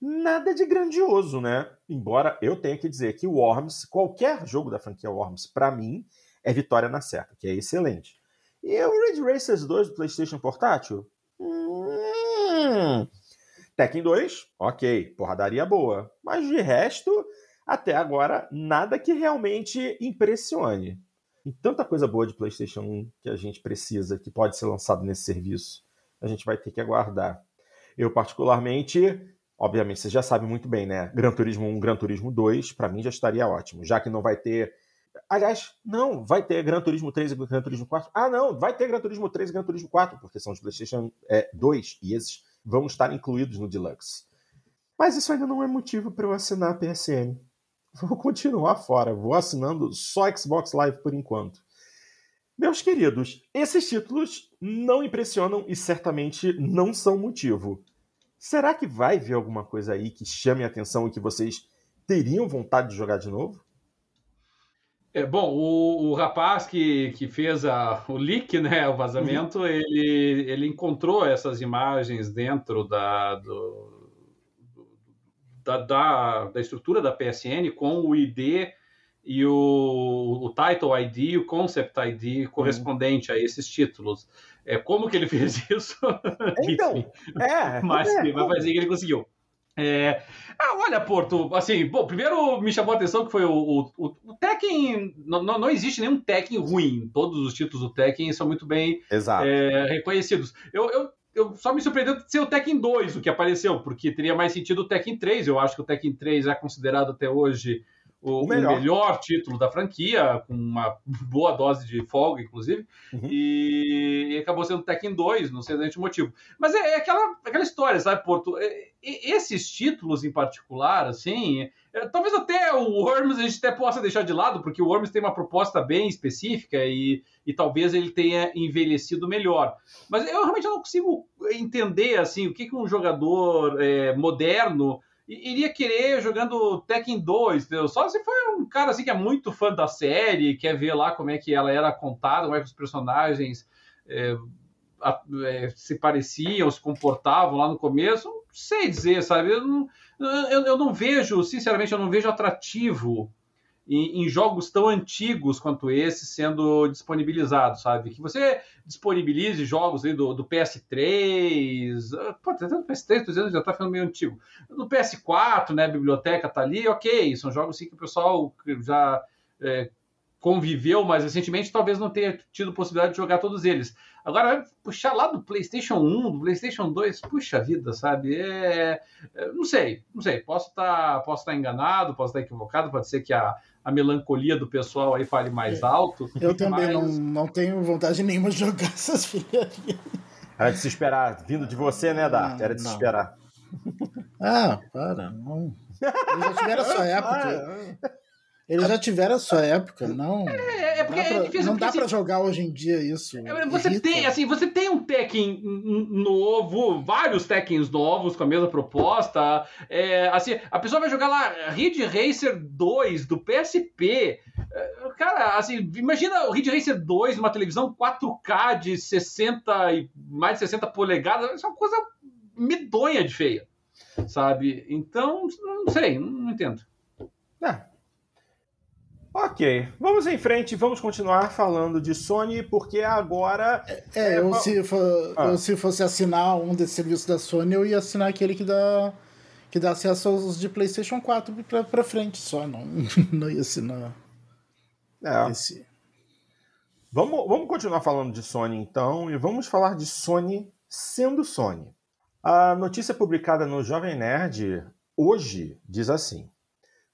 nada de grandioso, né? Embora eu tenha que dizer que o Worms, qualquer jogo da franquia Worms, para mim, é vitória na certa, que é excelente. E o Ridge Racers 2 do PlayStation Portátil? Hum... Tekken 2, ok, porradaria boa. Mas de resto, até agora, nada que realmente impressione. E tanta coisa boa de PlayStation 1 que a gente precisa, que pode ser lançado nesse serviço, a gente vai ter que aguardar. Eu, particularmente, obviamente, vocês já sabem muito bem, né? Gran Turismo 1, Gran Turismo 2, para mim já estaria ótimo, já que não vai ter. Aliás, não, vai ter Gran Turismo 3 e Gran Turismo 4. Ah, não, vai ter Gran Turismo 3 e Gran Turismo 4, porque são os PlayStation é, 2 e esses vão estar incluídos no Deluxe. Mas isso ainda não é motivo para eu assinar a PSN. Vou continuar fora, vou assinando só Xbox Live por enquanto. Meus queridos, esses títulos não impressionam e certamente não são motivo. Será que vai vir alguma coisa aí que chame a atenção e que vocês teriam vontade de jogar de novo? É, bom, o, o rapaz que, que fez a, o leak, né, o vazamento, uhum. ele, ele encontrou essas imagens dentro da, do, da, da, da, estrutura da PSN com o ID e o, o Title ID, o Concept ID correspondente uhum. a esses títulos. É, como que ele fez *laughs* isso? Então, é, mas, é, mas fazer que ele conseguiu. É, ah, olha, Porto, assim, bom, primeiro me chamou a atenção que foi o, o, o Tekken, não, não existe nenhum Tekken ruim, todos os títulos do Tekken são muito bem é, reconhecidos. Eu, eu, eu só me surpreendeu de ser o Tekken 2 o que apareceu, porque teria mais sentido o Tekken 3, eu acho que o Tekken 3 é considerado até hoje o, o, melhor. melhor. título da franquia, com uma *laughs* boa dose de folga, inclusive, uhum. e, e, acabou sendo Tekken 2, não sei exatamente o motivo. Mas é, é, aquela, aquela história, sabe, Porto? É, esses títulos em particular, assim, é, talvez até o Worms a gente até possa deixar de lado, porque o Worms tem uma proposta bem específica e, e talvez ele tenha envelhecido melhor. Mas eu realmente não consigo entender, assim, o que, que um jogador é, moderno iria querer jogando Tekken 2, entendeu? Só se foi um cara assim que é muito fã da série, quer ver lá como é que ela era contada, como é que os personagens é, a, é, se pareciam, se comportavam lá no começo. Não sei dizer, sabe? Eu não, eu, eu não vejo, sinceramente, eu não vejo atrativo em, em, jogos tão antigos quanto esse sendo disponibilizados, sabe? Que você disponibilize jogos aí do, do PS3, pô, até no PS3, tô dizendo, já tá ficando meio antigo. No PS4, né, a biblioteca tá ali, ok, são jogos assim que o pessoal já é, conviveu mais recentemente, talvez não tenha tido possibilidade de jogar todos eles. Agora, puxar lá do PlayStation 1, do PlayStation 2, puxa vida, sabe? É, é, não sei, não sei. Posso estar tá, posso tá enganado, posso estar tá equivocado, pode ser que a, a melancolia do pessoal aí fale mais é. alto. Eu também mas... não, não tenho vontade nenhuma de jogar *laughs* essas filharias. Era de se esperar, vindo de você, né, Dart? Era de se esperar. Ah, para, não. Eles já tiveram sua época. Eles já tiveram a sua época, não. É, é porque pra, é difícil. Não porque, dá assim, para jogar hoje em dia isso. É, você irrita. tem, assim, você tem um Tekken novo, vários Tekkens novos com a mesma proposta. É, assim, a pessoa vai jogar lá Ridge Racer 2 do PSP. É, cara, assim, imagina o Ridge Racer 2 numa televisão 4K de 60 e mais de 60 polegadas. Isso é uma coisa medonha de feia, sabe? Então, não sei, não entendo. É, Ok, vamos em frente, vamos continuar falando de Sony, porque agora. É, é eu, se for, ah. eu, se fosse assinar um desses serviços da Sony, eu ia assinar aquele que dá, que dá acesso aos de PlayStation 4 pra, pra frente só, não, *laughs* não ia assinar é. esse. Vamos, vamos continuar falando de Sony então, e vamos falar de Sony sendo Sony. A notícia publicada no Jovem Nerd hoje diz assim.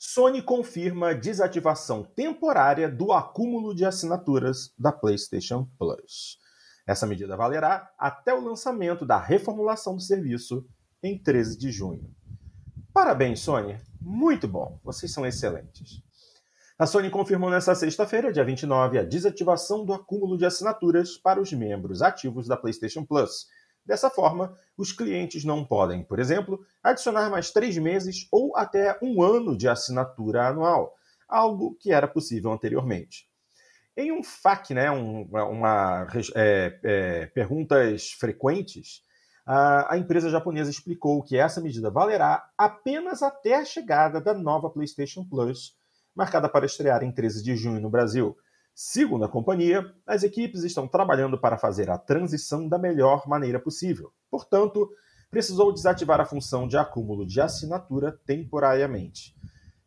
Sony confirma desativação temporária do acúmulo de assinaturas da PlayStation Plus. Essa medida valerá até o lançamento da reformulação do serviço em 13 de junho. Parabéns, Sony. Muito bom. Vocês são excelentes. A Sony confirmou nesta sexta-feira, dia 29, a desativação do acúmulo de assinaturas para os membros ativos da PlayStation Plus Dessa forma, os clientes não podem, por exemplo, adicionar mais três meses ou até um ano de assinatura anual, algo que era possível anteriormente. Em um FAQ, né, um, uma, é, é, perguntas frequentes, a, a empresa japonesa explicou que essa medida valerá apenas até a chegada da nova PlayStation Plus, marcada para estrear em 13 de junho no Brasil. Segundo a companhia, as equipes estão trabalhando para fazer a transição da melhor maneira possível. Portanto, precisou desativar a função de acúmulo de assinatura temporariamente.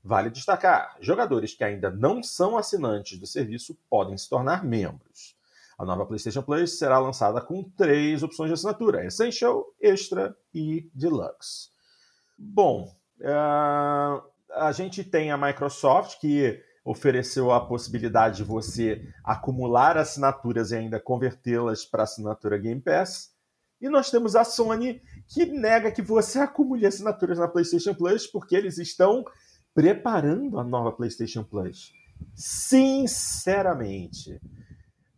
Vale destacar: jogadores que ainda não são assinantes do serviço podem se tornar membros. A nova PlayStation Plus será lançada com três opções de assinatura: Essential, Extra e Deluxe. Bom, uh, a gente tem a Microsoft que ofereceu a possibilidade de você acumular assinaturas e ainda convertê-las para assinatura Game Pass. E nós temos a Sony que nega que você acumule assinaturas na PlayStation Plus porque eles estão preparando a nova PlayStation Plus. Sinceramente,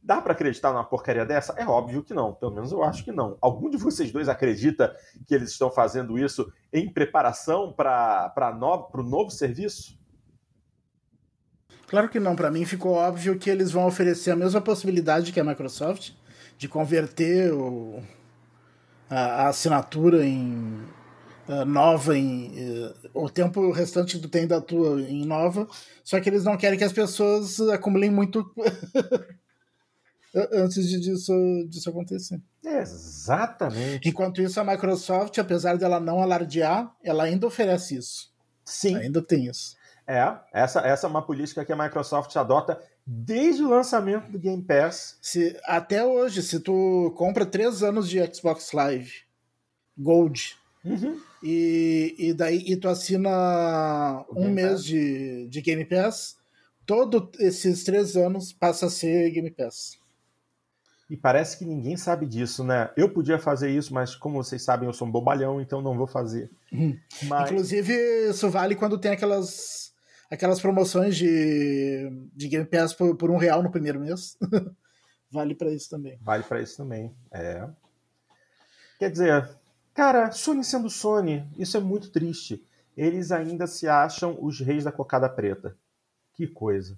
dá para acreditar numa porcaria dessa? É óbvio que não, pelo menos eu acho que não. Algum de vocês dois acredita que eles estão fazendo isso em preparação para o novo serviço? Claro que não, para mim ficou óbvio que eles vão oferecer a mesma possibilidade que a Microsoft de converter o, a, a assinatura em uh, nova em uh, o tempo restante do tem da tua em nova, só que eles não querem que as pessoas acumulem muito *laughs* antes de disso, disso acontecer. Exatamente. Enquanto isso, a Microsoft, apesar dela não alardear, ela ainda oferece isso. Sim. Ainda tem isso. É, essa, essa é uma política que a Microsoft adota desde o lançamento do Game Pass. Se, até hoje, se tu compra três anos de Xbox Live Gold uhum. e, e daí e tu assina o um Game mês de, de Game Pass, todos esses três anos passa a ser Game Pass. E parece que ninguém sabe disso, né? Eu podia fazer isso, mas como vocês sabem, eu sou um bobalhão, então não vou fazer. Uhum. Mas... Inclusive, isso vale quando tem aquelas aquelas promoções de, de Game Pass por, por um real no primeiro mês. *laughs* vale para isso também. Vale para isso também, é. Quer dizer, cara, Sony sendo Sony, isso é muito triste. eles ainda se acham os reis da cocada preta. Que coisa.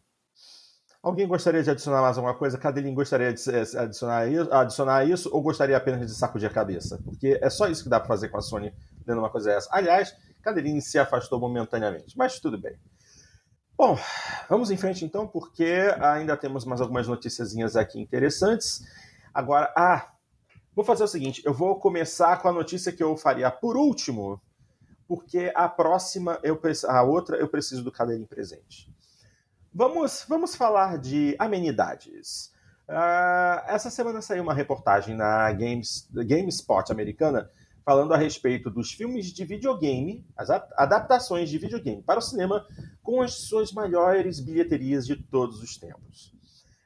Alguém gostaria de adicionar mais alguma coisa? Cadelinho gostaria de adicionar isso, adicionar isso ou gostaria apenas de sacudir a cabeça? Porque é só isso que dá para fazer com a Sony dando uma coisa dessa. Aliás, Cadelinho se afastou momentaneamente, mas tudo bem. Bom, vamos em frente então, porque ainda temos mais algumas noticiazinhas aqui interessantes. Agora, ah, vou fazer o seguinte: eu vou começar com a notícia que eu faria por último, porque a próxima, eu, a outra, eu preciso do Cadelinho presente. Vamos, vamos falar de amenidades. Uh, essa semana saiu uma reportagem na Games, GameSpot americana falando a respeito dos filmes de videogame, as adaptações de videogame para o cinema, com as suas maiores bilheterias de todos os tempos.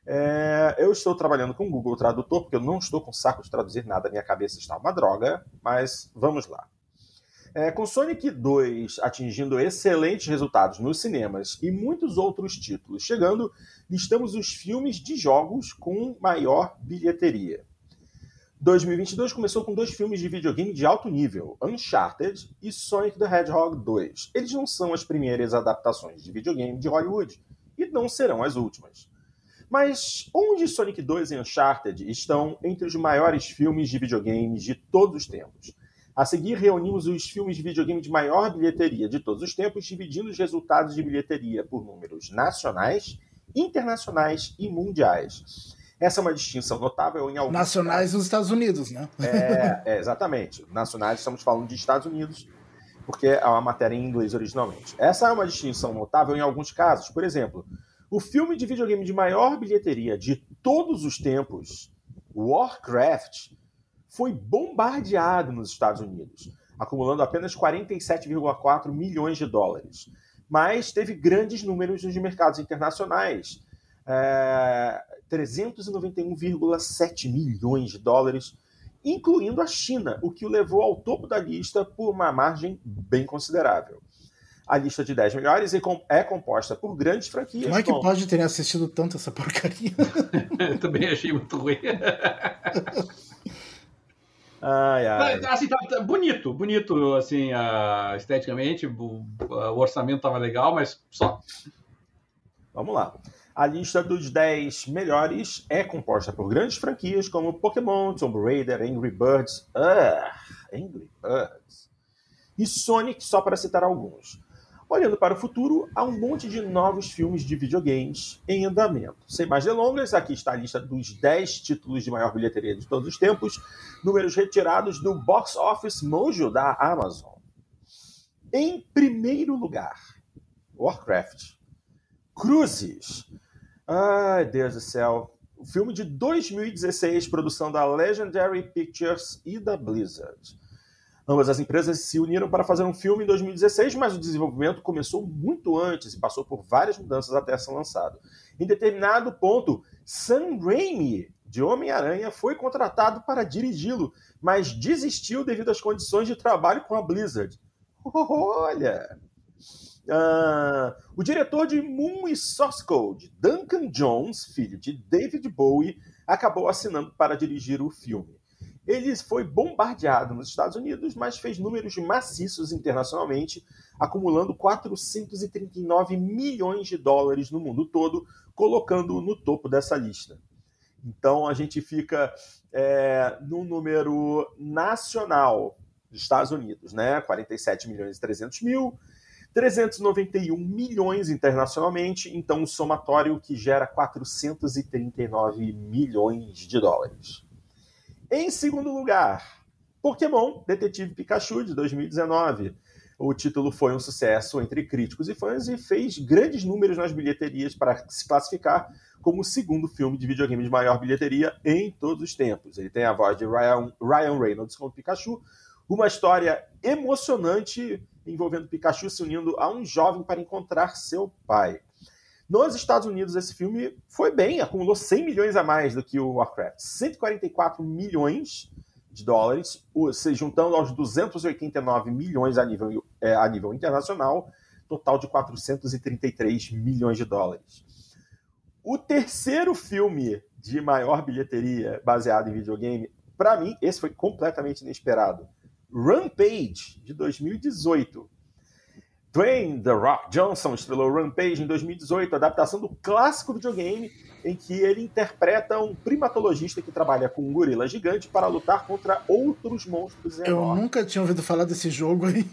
É, eu estou trabalhando com o Google Tradutor, porque eu não estou com saco de traduzir nada, minha cabeça está uma droga, mas vamos lá. É, com Sonic 2 atingindo excelentes resultados nos cinemas e muitos outros títulos chegando, listamos os filmes de jogos com maior bilheteria. 2022 começou com dois filmes de videogame de alto nível, Uncharted e Sonic the Hedgehog 2. Eles não são as primeiras adaptações de videogame de Hollywood e não serão as últimas. Mas onde Sonic 2 e Uncharted estão entre os maiores filmes de videogames de todos os tempos? A seguir, reunimos os filmes de videogame de maior bilheteria de todos os tempos, dividindo os resultados de bilheteria por números nacionais, internacionais e mundiais. Essa é uma distinção notável em alguns. Nacionais casos. nos Estados Unidos, né? É, é, exatamente. Nacionais, estamos falando de Estados Unidos, porque é uma matéria em inglês originalmente. Essa é uma distinção notável em alguns casos. Por exemplo, o filme de videogame de maior bilheteria de todos os tempos, Warcraft, foi bombardeado nos Estados Unidos, acumulando apenas 47,4 milhões de dólares. Mas teve grandes números nos mercados internacionais. É, 391,7 milhões de dólares, incluindo a China, o que o levou ao topo da lista por uma margem bem considerável. A lista de 10 melhores é composta por grandes franquias. Como é que pode ter assistido tanto essa porcaria? *laughs* Eu também achei muito ruim. *laughs* Ai, ai. Assim, tá, tá, bonito, bonito, assim, uh, esteticamente, o, o orçamento tava legal, mas só. Vamos lá. A lista dos 10 melhores é composta por grandes franquias como Pokémon, Tomb Raider, Angry Birds, uh, Angry Birds e Sonic, só para citar alguns. Olhando para o futuro, há um monte de novos filmes de videogames em andamento. Sem mais delongas, aqui está a lista dos 10 títulos de maior bilheteria de todos os tempos, números retirados do Box Office Mojo da Amazon. Em primeiro lugar, Warcraft. Cruzes. Ai, Deus do céu. O filme de 2016, produção da Legendary Pictures e da Blizzard. Ambas as empresas se uniram para fazer um filme em 2016, mas o desenvolvimento começou muito antes e passou por várias mudanças até ser lançado. Em determinado ponto, Sam Raimi, de Homem-Aranha, foi contratado para dirigi-lo, mas desistiu devido às condições de trabalho com a Blizzard. *laughs* Olha! Uh, o diretor de Moon e Source Code, Duncan Jones, filho de David Bowie, acabou assinando para dirigir o filme. Ele foi bombardeado nos Estados Unidos, mas fez números maciços internacionalmente, acumulando 439 milhões de dólares no mundo todo, colocando-o no topo dessa lista. Então a gente fica é, no número nacional dos Estados Unidos, né? 47 milhões e 300 mil, 391 milhões internacionalmente, então um somatório que gera 439 milhões de dólares. Em segundo lugar, Pokémon Detetive Pikachu de 2019. O título foi um sucesso entre críticos e fãs e fez grandes números nas bilheterias para se classificar como o segundo filme de videogame de maior bilheteria em todos os tempos. Ele tem a voz de Ryan, Ryan Reynolds como Pikachu, uma história emocionante envolvendo Pikachu se unindo a um jovem para encontrar seu pai. Nos Estados Unidos, esse filme foi bem, acumulou 100 milhões a mais do que o Warcraft. 144 milhões de dólares, se juntando aos 289 milhões a nível, é, a nível internacional, total de 433 milhões de dólares. O terceiro filme de maior bilheteria baseado em videogame, para mim, esse foi completamente inesperado. Rampage, de 2018. Dwayne The Rock Johnson estrelou Rampage em 2018, adaptação do clássico videogame em que ele interpreta um primatologista que trabalha com um gorila gigante para lutar contra outros monstros Eu enormes. nunca tinha ouvido falar desse jogo aí.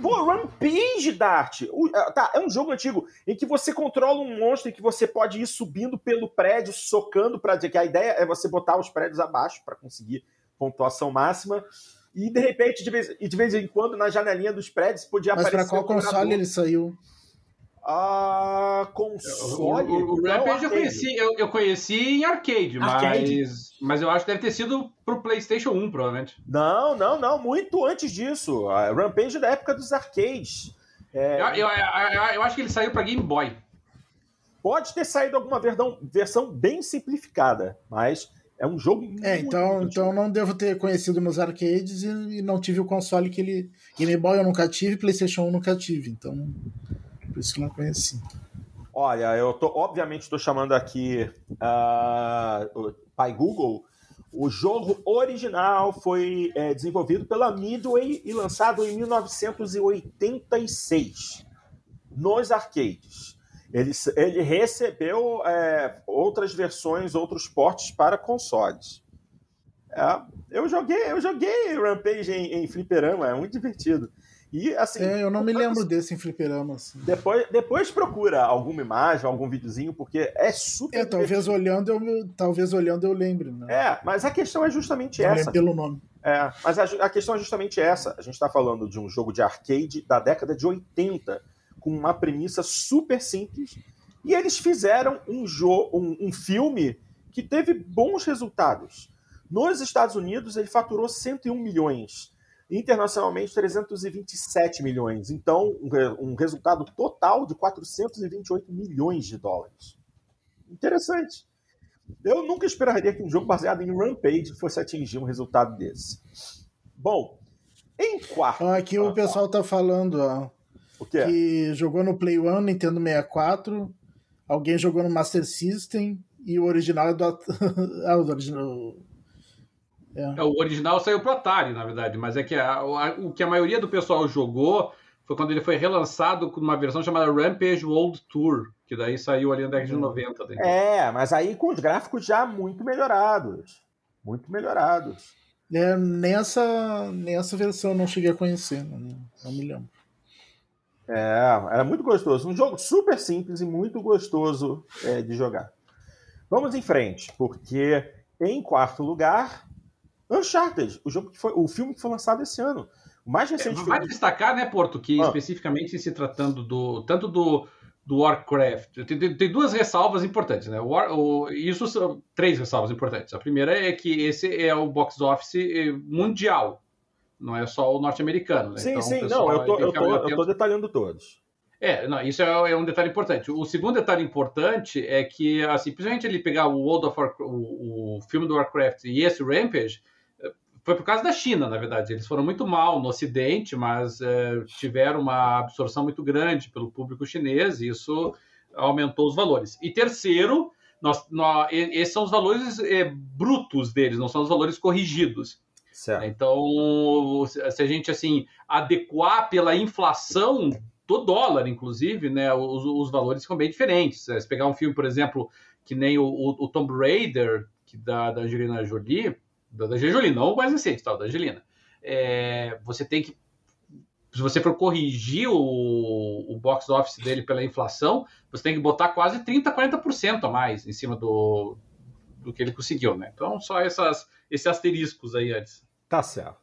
Pô, Rampage, Dart! É, tá, é um jogo antigo em que você controla um monstro e que você pode ir subindo pelo prédio, socando para que a ideia é você botar os prédios abaixo para conseguir pontuação máxima. E de repente, de vez, de vez em quando, na janelinha dos prédios, podia Mas aparecer. Mas pra qual console ele saiu? a console. O, o, o Rampage eu conheci, eu, eu, conheci em arcade, arcade, Mas, mas eu acho que deve ter sido pro PlayStation 1, provavelmente. Não, não, não, muito antes disso. A Rampage é da época dos arcades. É... Eu, eu, eu, acho que ele saiu para Game Boy. Pode ter saído alguma versão, versão bem simplificada, mas é um jogo. É, então, então não devo ter conhecido nos arcades e, e não tive o console que ele. Game Boy eu nunca tive, PlayStation 1 nunca tive, então. Por isso que não conheci. Olha, eu tô, obviamente estou chamando aqui uh, o pai Google. O jogo original foi é, desenvolvido pela Midway e lançado em 1986 nos arcades. Ele, ele recebeu é, outras versões, outros portes para consoles. É, eu joguei, eu joguei Rampage em, em fliperama, é muito divertido. E assim. É, eu não me lembro desse em fliperama. Assim. Depois, depois procura alguma imagem, algum videozinho, porque é super. É, talvez olhando eu, talvez olhando eu lembre. Né? É, mas a questão é justamente eu essa. pelo nome. É, mas a, a questão é justamente essa. A gente está falando de um jogo de arcade da década de 80, com uma premissa super simples. E eles fizeram um, jogo, um, um filme que teve bons resultados. Nos Estados Unidos, ele faturou 101 milhões internacionalmente 327 milhões. Então, um resultado total de 428 milhões de dólares. Interessante. Eu nunca esperaria que um jogo baseado em Rampage fosse atingir um resultado desse. Bom, em quarto. Aqui o pessoal tá falando, ó. O quê? Que jogou no Play One, Nintendo 64, alguém jogou no Master System e o original é do. *laughs* ah, o original é. é. O original saiu pro Atari, na verdade, mas é que a, a, o que a maioria do pessoal jogou foi quando ele foi relançado com uma versão chamada Rampage World Tour, que daí saiu ali na década de 90. Daí. É, mas aí com os gráficos já muito melhorados. Muito melhorados. É, nessa, nessa versão eu não cheguei a conhecer, não, não me lembro. É, era muito gostoso. Um jogo super simples e muito gostoso é, de jogar. Vamos em frente, porque em quarto lugar Uncharted, o jogo que foi, o filme que foi lançado esse ano. O mais é, recente. É, vai destacar, né, Porto, que ah. especificamente se tratando do tanto do, do Warcraft, tem, tem, tem duas ressalvas importantes, né? War, o, isso são três ressalvas importantes. A primeira é que esse é o box office eh, mundial, não é só o norte-americano. Né? Sim, então, sim, não, eu tô, eu, tô, eu tô detalhando todos. É, não, isso é, é, um detalhe importante. O segundo detalhe importante é que, assim, principalmente ele pegar o World of Warcraft, o, o filme do Warcraft e esse Rampage, foi por causa da China, na verdade. Eles foram muito mal no Ocidente, mas é, tiveram uma absorção muito grande pelo público chinês e isso aumentou os valores. E terceiro, nós, nós, esses são os valores é, brutos deles, não são os valores corrigidos. Certo. Então, se a gente assim adequar pela inflação do dólar, inclusive, né, os, os valores ficam bem diferentes. Se pegar um filme, por exemplo, que nem o, o, o Tomb Raider, que da, da Angelina Jolie, da Angelina, não o mais recente, tal, da Angelina. É, você tem que. Se você for corrigir o, o box office dele pela inflação, você tem que botar quase 30%, 40% a mais em cima do, do que ele conseguiu, né? Então, só essas, esses asteriscos aí antes. Tá certo.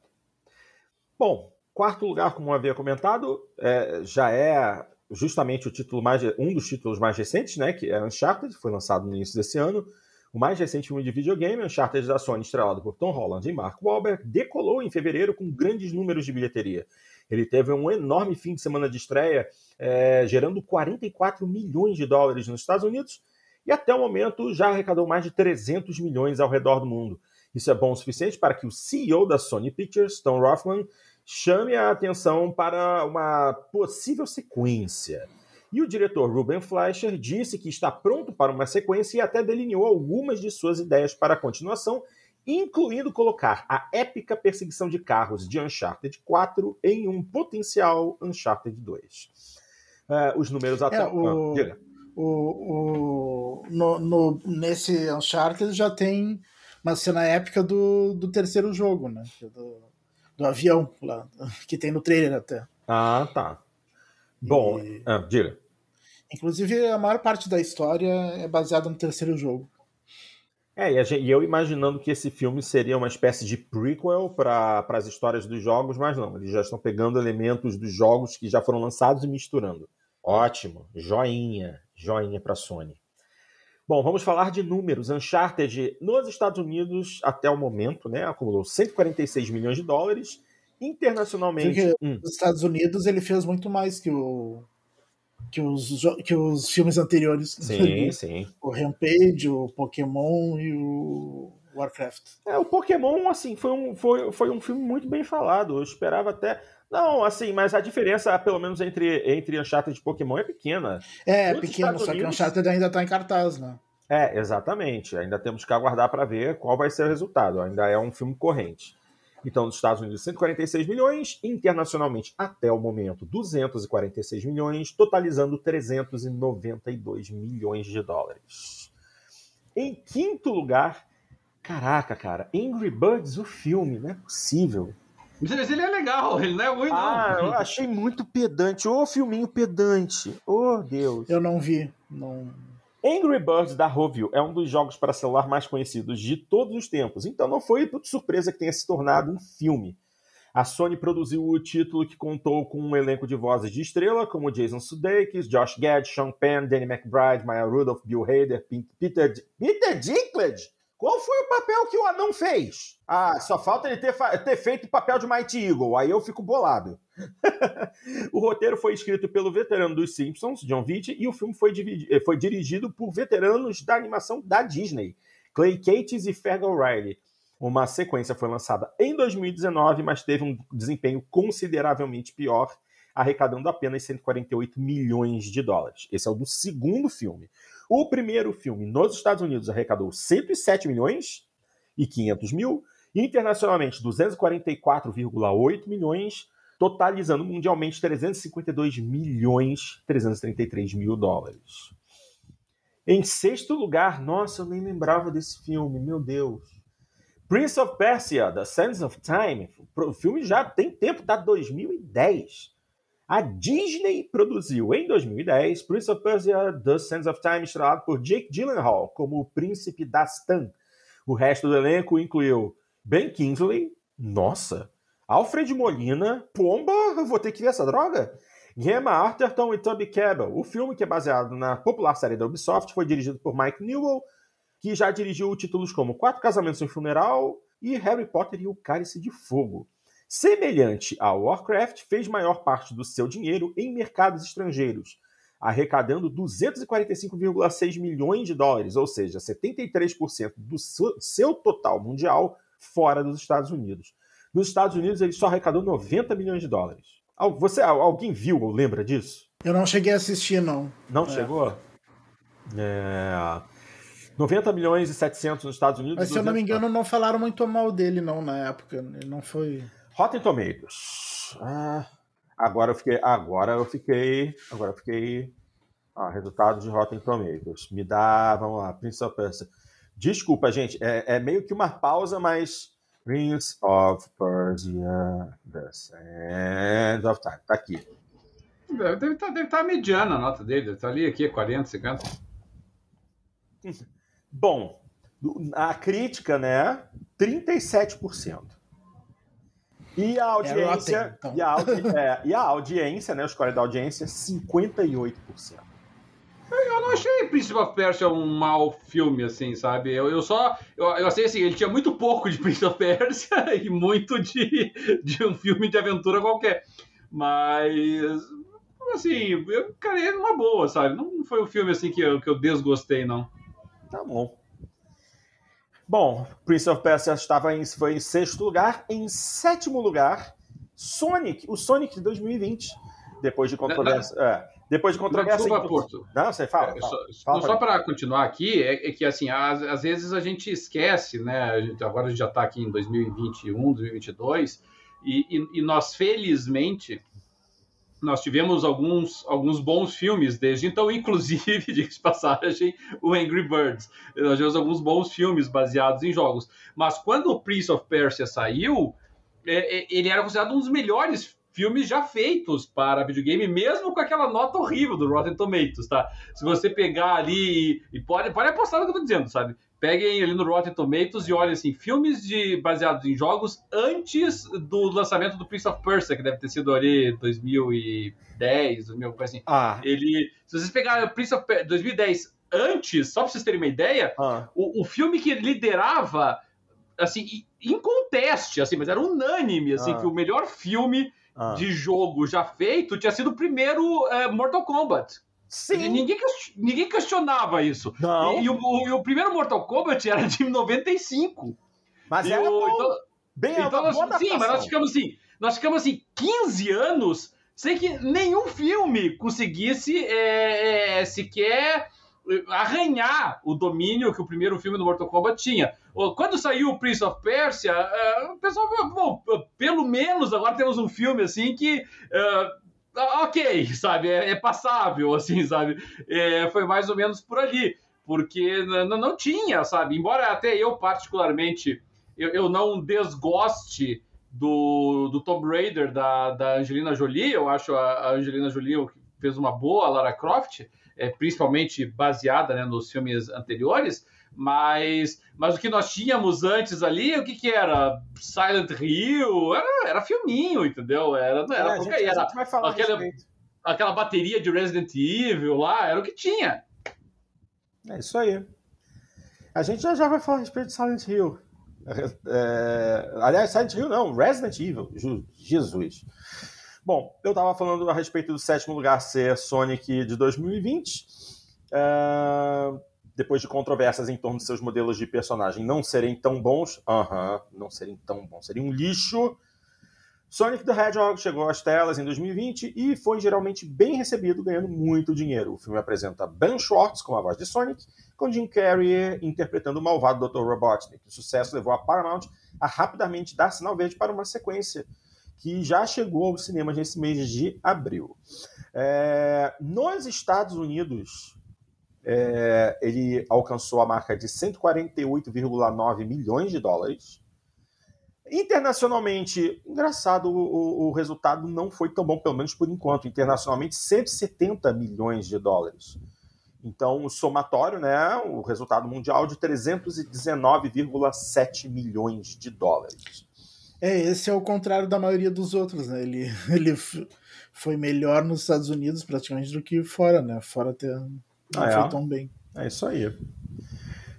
Bom, quarto lugar, como eu havia comentado, é, já é justamente o título mais um dos títulos mais recentes, né? Que é Uncharted, foi lançado no início desse ano. O mais recente filme de videogame, Uncharted da Sony, estrelado por Tom Holland e Mark Wahlberg, decolou em fevereiro com grandes números de bilheteria. Ele teve um enorme fim de semana de estreia, é, gerando 44 milhões de dólares nos Estados Unidos e até o momento já arrecadou mais de 300 milhões ao redor do mundo. Isso é bom o suficiente para que o CEO da Sony Pictures, Tom Rothman, chame a atenção para uma possível sequência. E o diretor Ruben Fleischer disse que está pronto para uma sequência e até delineou algumas de suas ideias para a continuação, incluindo colocar a épica perseguição de carros de Uncharted 4 em um potencial Uncharted 2. Uh, é, os números até. É, o, ah, o, o, no, no, nesse Uncharted já tem uma cena épica do, do terceiro jogo, né? É do, do avião lá, *laughs* que tem no trailer até. Ah, tá. Bom, e... ah, diga. Inclusive, a maior parte da história é baseada no terceiro jogo. É, e, gente, e eu imaginando que esse filme seria uma espécie de prequel para as histórias dos jogos, mas não, eles já estão pegando elementos dos jogos que já foram lançados e misturando. Ótimo, joinha, joinha para Sony. Bom, vamos falar de números. Uncharted nos Estados Unidos, até o momento, né, acumulou 146 milhões de dólares. Internacionalmente. Hum. Nos Estados Unidos ele fez muito mais que o que os, que os filmes anteriores. Sim, *laughs* sim. O Rampage, o Pokémon e o Warcraft. É, o Pokémon, assim, foi um, foi, foi um filme muito bem falado. Eu esperava até. Não, assim, mas a diferença, pelo menos, entre, entre Uncharted e Pokémon é pequena. É, é pequena, só Unidos... que Uncharted ainda está em cartaz, né? É, exatamente. Ainda temos que aguardar para ver qual vai ser o resultado. Ainda é um filme corrente. Então, nos Estados Unidos, 146 milhões, internacionalmente, até o momento, 246 milhões, totalizando 392 milhões de dólares. Em quinto lugar, caraca, cara, Angry Birds, o filme, não é possível. Mas ele é legal, *laughs* ele não é ruim, ah, não. eu achei muito pedante. Ô, filminho pedante. Ô, oh, Deus. Eu não vi. Não, Angry Birds da Rovio é um dos jogos para celular mais conhecidos de todos os tempos, então não foi de surpresa que tenha se tornado um filme. A Sony produziu o título que contou com um elenco de vozes de estrela, como Jason Sudeikis, Josh Gad, Sean Penn, Danny McBride, Maya Rudolph, Bill Hader, Peter, Peter Dinklage, qual foi o papel que o anão fez? Ah, só falta ele ter, ter feito o papel de Mighty Eagle. Aí eu fico bolado. *laughs* o roteiro foi escrito pelo veterano dos Simpsons, John Vitti, e o filme foi, eh, foi dirigido por veteranos da animação da Disney, Clay Cates e Fergal Riley. Uma sequência foi lançada em 2019, mas teve um desempenho consideravelmente pior, arrecadando apenas 148 milhões de dólares. Esse é o do segundo filme. O primeiro filme nos Estados Unidos arrecadou 107 milhões e 500 mil, internacionalmente 244,8 milhões, totalizando mundialmente 352 milhões 333 mil dólares. Em sexto lugar, nossa, eu nem lembrava desse filme, meu Deus. Prince of Persia, The Sands of Time. O filme já tem tempo, tá 2010. A Disney produziu em 2010 Prince of Persia: The Sands of Time, estrelado por Jake Gyllenhaal como o príncipe Dastan. O resto do elenco incluiu Ben Kingsley, nossa, Alfred Molina, pomba, eu vou ter que ver essa droga. Gemma Arterton e Toby Kebbell. O filme, que é baseado na popular série da Ubisoft, foi dirigido por Mike Newell, que já dirigiu títulos como Quatro Casamentos e um Funeral e Harry Potter e o Cálice de Fogo. Semelhante ao Warcraft, fez maior parte do seu dinheiro em mercados estrangeiros, arrecadando 245,6 milhões de dólares, ou seja, 73% do seu total mundial fora dos Estados Unidos. Nos Estados Unidos, ele só arrecadou 90 milhões de dólares. Você, alguém viu ou lembra disso? Eu não cheguei a assistir, não. Não é. chegou? É... 90 milhões e 700 nos Estados Unidos. Mas se eu não me engano, não falaram muito mal dele, não, na época. Ele não foi. Rotten Tomatoes. Ah, agora eu fiquei. Agora eu fiquei. Agora eu fiquei. Ah, resultado de Rotten Tomatoes. Me dá. Vamos lá, Prince of Persia. Desculpa, gente. É, é meio que uma pausa, mas. Prince of Persia. The Sands of Time. Tá aqui. Deve estar tá, deve tá mediana a nota dele. Deve estar tá ali, aqui, 40, 50. Bom, a crítica, né? 37%. E a audiência, é, então. e, a audi é, e a audiência, né, o score da audiência, 58%. Eu não achei Prince of Persia um mau filme, assim, sabe? Eu, eu só. Eu, eu achei assim, ele tinha muito pouco de Prince of Persia *laughs* e muito de, de um filme de aventura qualquer. Mas. Assim, eu encarei numa boa, sabe? Não foi um filme assim que eu, que eu desgostei, não. Tá bom. Bom, Prince of Persia estava em, foi em sexto lugar. Em sétimo lugar, Sonic, o Sonic de 2020. Depois de controvérsia. É, Depois de controvérsia. Desculpa, Porto. Não, você fala. É, fala. só, fala só para continuar aqui, é, é, que assim, às, às, vezes a gente esquece, né? A gente, agora a gente já está aqui em 2021, 2022, e, e, e nós, felizmente, nós tivemos alguns, alguns bons filmes desde então, inclusive, *laughs* de passagem, o Angry Birds. Nós tivemos alguns bons filmes baseados em jogos. Mas quando o Prince of Persia saiu, é, é, ele era considerado um dos melhores filmes já feitos para videogame, mesmo com aquela nota horrível do Rotten Tomatoes, tá? Se você pegar ali e pode, pode apostar no que eu tô dizendo, sabe? Peguem ali no Rotten Tomatoes e olhem assim, filmes de, baseados em jogos antes do lançamento do Prince of Persia, que deve ter sido ali 2010, 2000, coisa assim. Ah. Ele, se vocês pegarem o Prince of Persia 2010 antes, só para vocês terem uma ideia, ah. o, o filme que liderava assim, inconteste, assim, mas era unânime, assim, ah. que o melhor filme ah. de jogo já feito tinha sido o primeiro é, Mortal Kombat. Sim. Ninguém, ninguém questionava isso. Não. E, e, o, e, o, primeiro Mortal Kombat era de 95. Mas era o. Então, Bem, então nós, sim, mas nós ficamos assim, nós ficamos assim 15 anos sem que nenhum filme conseguisse é, é, sequer arranhar o domínio que o primeiro filme do Mortal Kombat tinha. Quando saiu o Prince of Persia, uh, o pessoal falou, bom, pelo menos agora temos um filme assim que. Uh, ok, sabe, é, é, passável, *laughs* assim, sabe? É, foi mais ou menos por ali, porque não tinha, sabe? Embora até eu, particularmente, eu, eu não desgoste do, do Tomb Raider da, da Angelina Jolie, eu acho a, a Angelina Jolie fez uma boa Lara Croft, é, principalmente baseada né, nos filmes anteriores, mas, mas o que nós tínhamos antes ali, o que que era? Silent Hill, era, era filminho, entendeu? Era, não era, é, gente, era aquela, aquela bateria de Resident Evil lá, era o que tinha. É isso aí. A gente já, já vai falar a respeito de Silent Hill. É, aliás, Silent Hill não, Resident Evil. Jesus. Bom, eu estava falando a respeito do sétimo lugar ser Sonic de 2020. Uh, depois de controvérsias em torno de seus modelos de personagem não serem tão bons, aham, uh -huh, não serem tão bons, seria um lixo. Sonic the Hedgehog chegou às telas em 2020 e foi geralmente bem recebido, ganhando muito dinheiro. O filme apresenta Ben Schwartz com a voz de Sonic, com Jim Carrey interpretando o malvado Dr. Robotnik. O sucesso levou a Paramount a rapidamente dar sinal verde para uma sequência que já chegou aos cinemas nesse mês de abril. É, nos Estados Unidos, é, ele alcançou a marca de 148,9 milhões de dólares. Internacionalmente, engraçado, o, o, resultado não foi tão bom, pelo menos por enquanto. Internacionalmente, 170 milhões de dólares. Então, o somatório, né, o resultado mundial de 319,7 milhões de dólares. É, esse é o contrário da maioria dos outros, né? Ele, *laughs* ele foi melhor nos Estados Unidos praticamente do que fora, né? Fora até não ah, é? foi tão bem. É isso aí.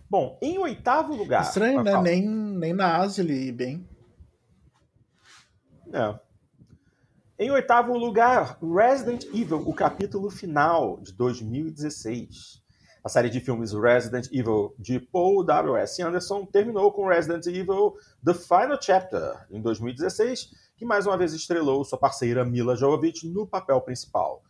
Bom, em oitavo lugar. Estranho, né? Nem, nem na Ásia ele ia bem. É. Em oitavo lugar, Resident Evil, o capítulo final de 2016. A série de filmes Resident Evil de Paul W.S. Anderson terminou com Resident Evil The Final Chapter, em 2016, que mais uma vez estrelou sua parceira Mila Jovovich no papel principal.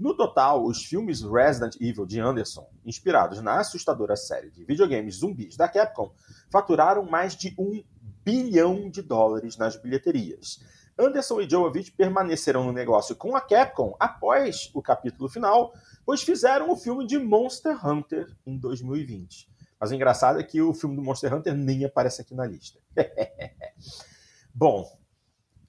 No total, os filmes Resident Evil de Anderson, inspirados na assustadora série de videogames zumbis da Capcom, faturaram mais de um bilhão de dólares nas bilheterias. Anderson e Jovovich permaneceram no negócio com a Capcom após o capítulo final, pois fizeram o filme de Monster Hunter em 2020. Mas o engraçado é que o filme do Monster Hunter nem aparece aqui na lista. *laughs* Bom,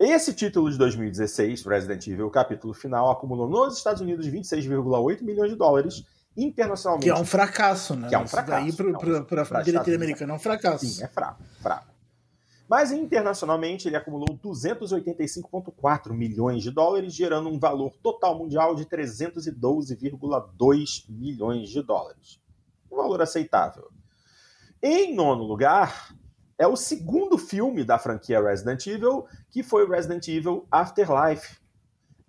esse título de 2016, Resident Evil, o capítulo final, acumulou nos Estados Unidos 26,8 milhões de dólares, internacionalmente. Que é um fracasso, né? Que é um fracasso. Isso daí para a bilheteria americana é um fracasso. Sim, é fraco, fraco. Mas internacionalmente ele acumulou 285,4 milhões de dólares, gerando um valor total mundial de 312,2 milhões de dólares. Um valor aceitável. Em nono lugar, é o segundo filme da franquia Resident Evil, que foi Resident Evil Afterlife,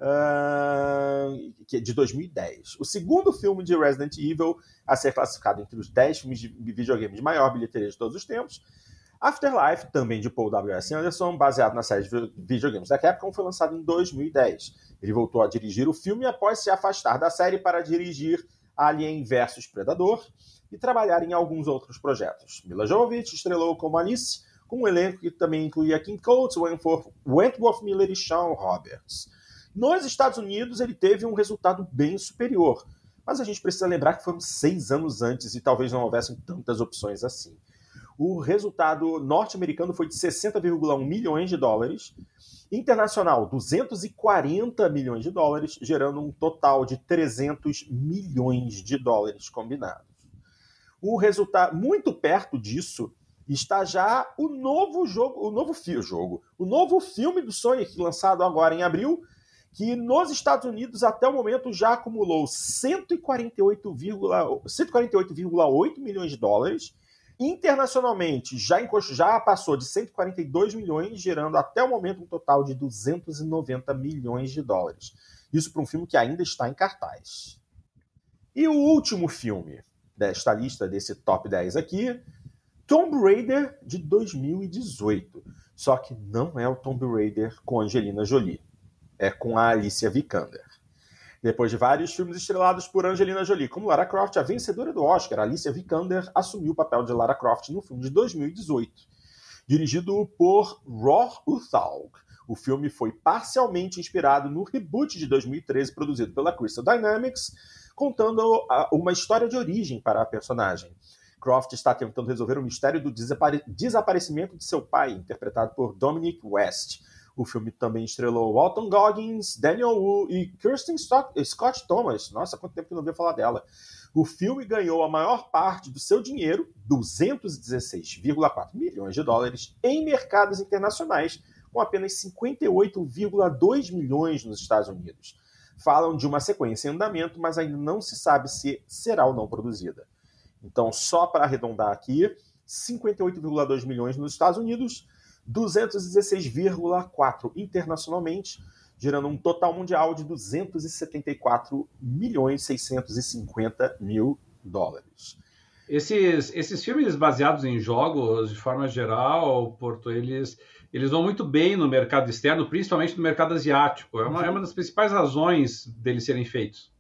uh, de 2010. O segundo filme de Resident Evil a ser classificado entre os 10 filmes de videogame de maior bilheteria de todos os tempos Afterlife, também de Paul W.S. Anderson, baseado na série de videogames da Capcom, foi lançado em 2010. Ele voltou a dirigir o filme após se afastar da série para dirigir Alien vs Predador e trabalhar em alguns outros projetos. Mila Jovovich estrelou como Alice, com um elenco que também incluía Kim Coates, Wentworth Miller e Sean Roberts. Nos Estados Unidos, ele teve um resultado bem superior, mas a gente precisa lembrar que foram seis anos antes e talvez não houvessem tantas opções assim. O resultado norte-americano foi de 60,1 milhões de dólares, internacional 240 milhões de dólares, gerando um total de 300 milhões de dólares combinados. O resultado muito perto disso está já o novo jogo, o novo jogo, o novo filme do Sonic lançado agora em abril, que nos Estados Unidos até o momento já acumulou 148,8 148, milhões de dólares. Internacionalmente já, já passou de 142 milhões, gerando até o momento um total de 290 milhões de dólares. Isso para um filme que ainda está em cartaz. E o último filme desta lista, desse top 10 aqui, Tomb Raider de 2018. Só que não é o Tomb Raider com Angelina Jolie é com a Alicia Vikander. Depois de vários filmes estrelados por Angelina Jolie, como Lara Croft, a vencedora do Oscar, Alicia Vikander, assumiu o papel de Lara Croft no filme de 2018. Dirigido por Roh Uthaug, o filme foi parcialmente inspirado no reboot de 2013 produzido pela Crystal Dynamics, contando uma história de origem para a personagem. Croft está tentando resolver o mistério do desapare desaparecimento de seu pai, interpretado por Dominic West, o filme também estrelou Walton Goggins, Daniel Wu e Kirsten Scott Thomas. Nossa, quanto tempo que não ouvi falar dela. O filme ganhou a maior parte do seu dinheiro, 216,4 milhões de dólares, em mercados internacionais, com apenas 58,2 milhões nos Estados Unidos. Falam de uma sequência em andamento, mas ainda não se sabe se será ou não produzida. Então, só para arredondar aqui, 58,2 milhões nos Estados Unidos, 216,4 internacionalmente, gerando um total mundial de 274 milhões 650 mil dólares. Esses, esses filmes baseados em jogos, de forma geral, Porto, eles, eles vão muito bem no mercado externo, principalmente no mercado asiático. É uma, é uma das principais razões deles serem feitos.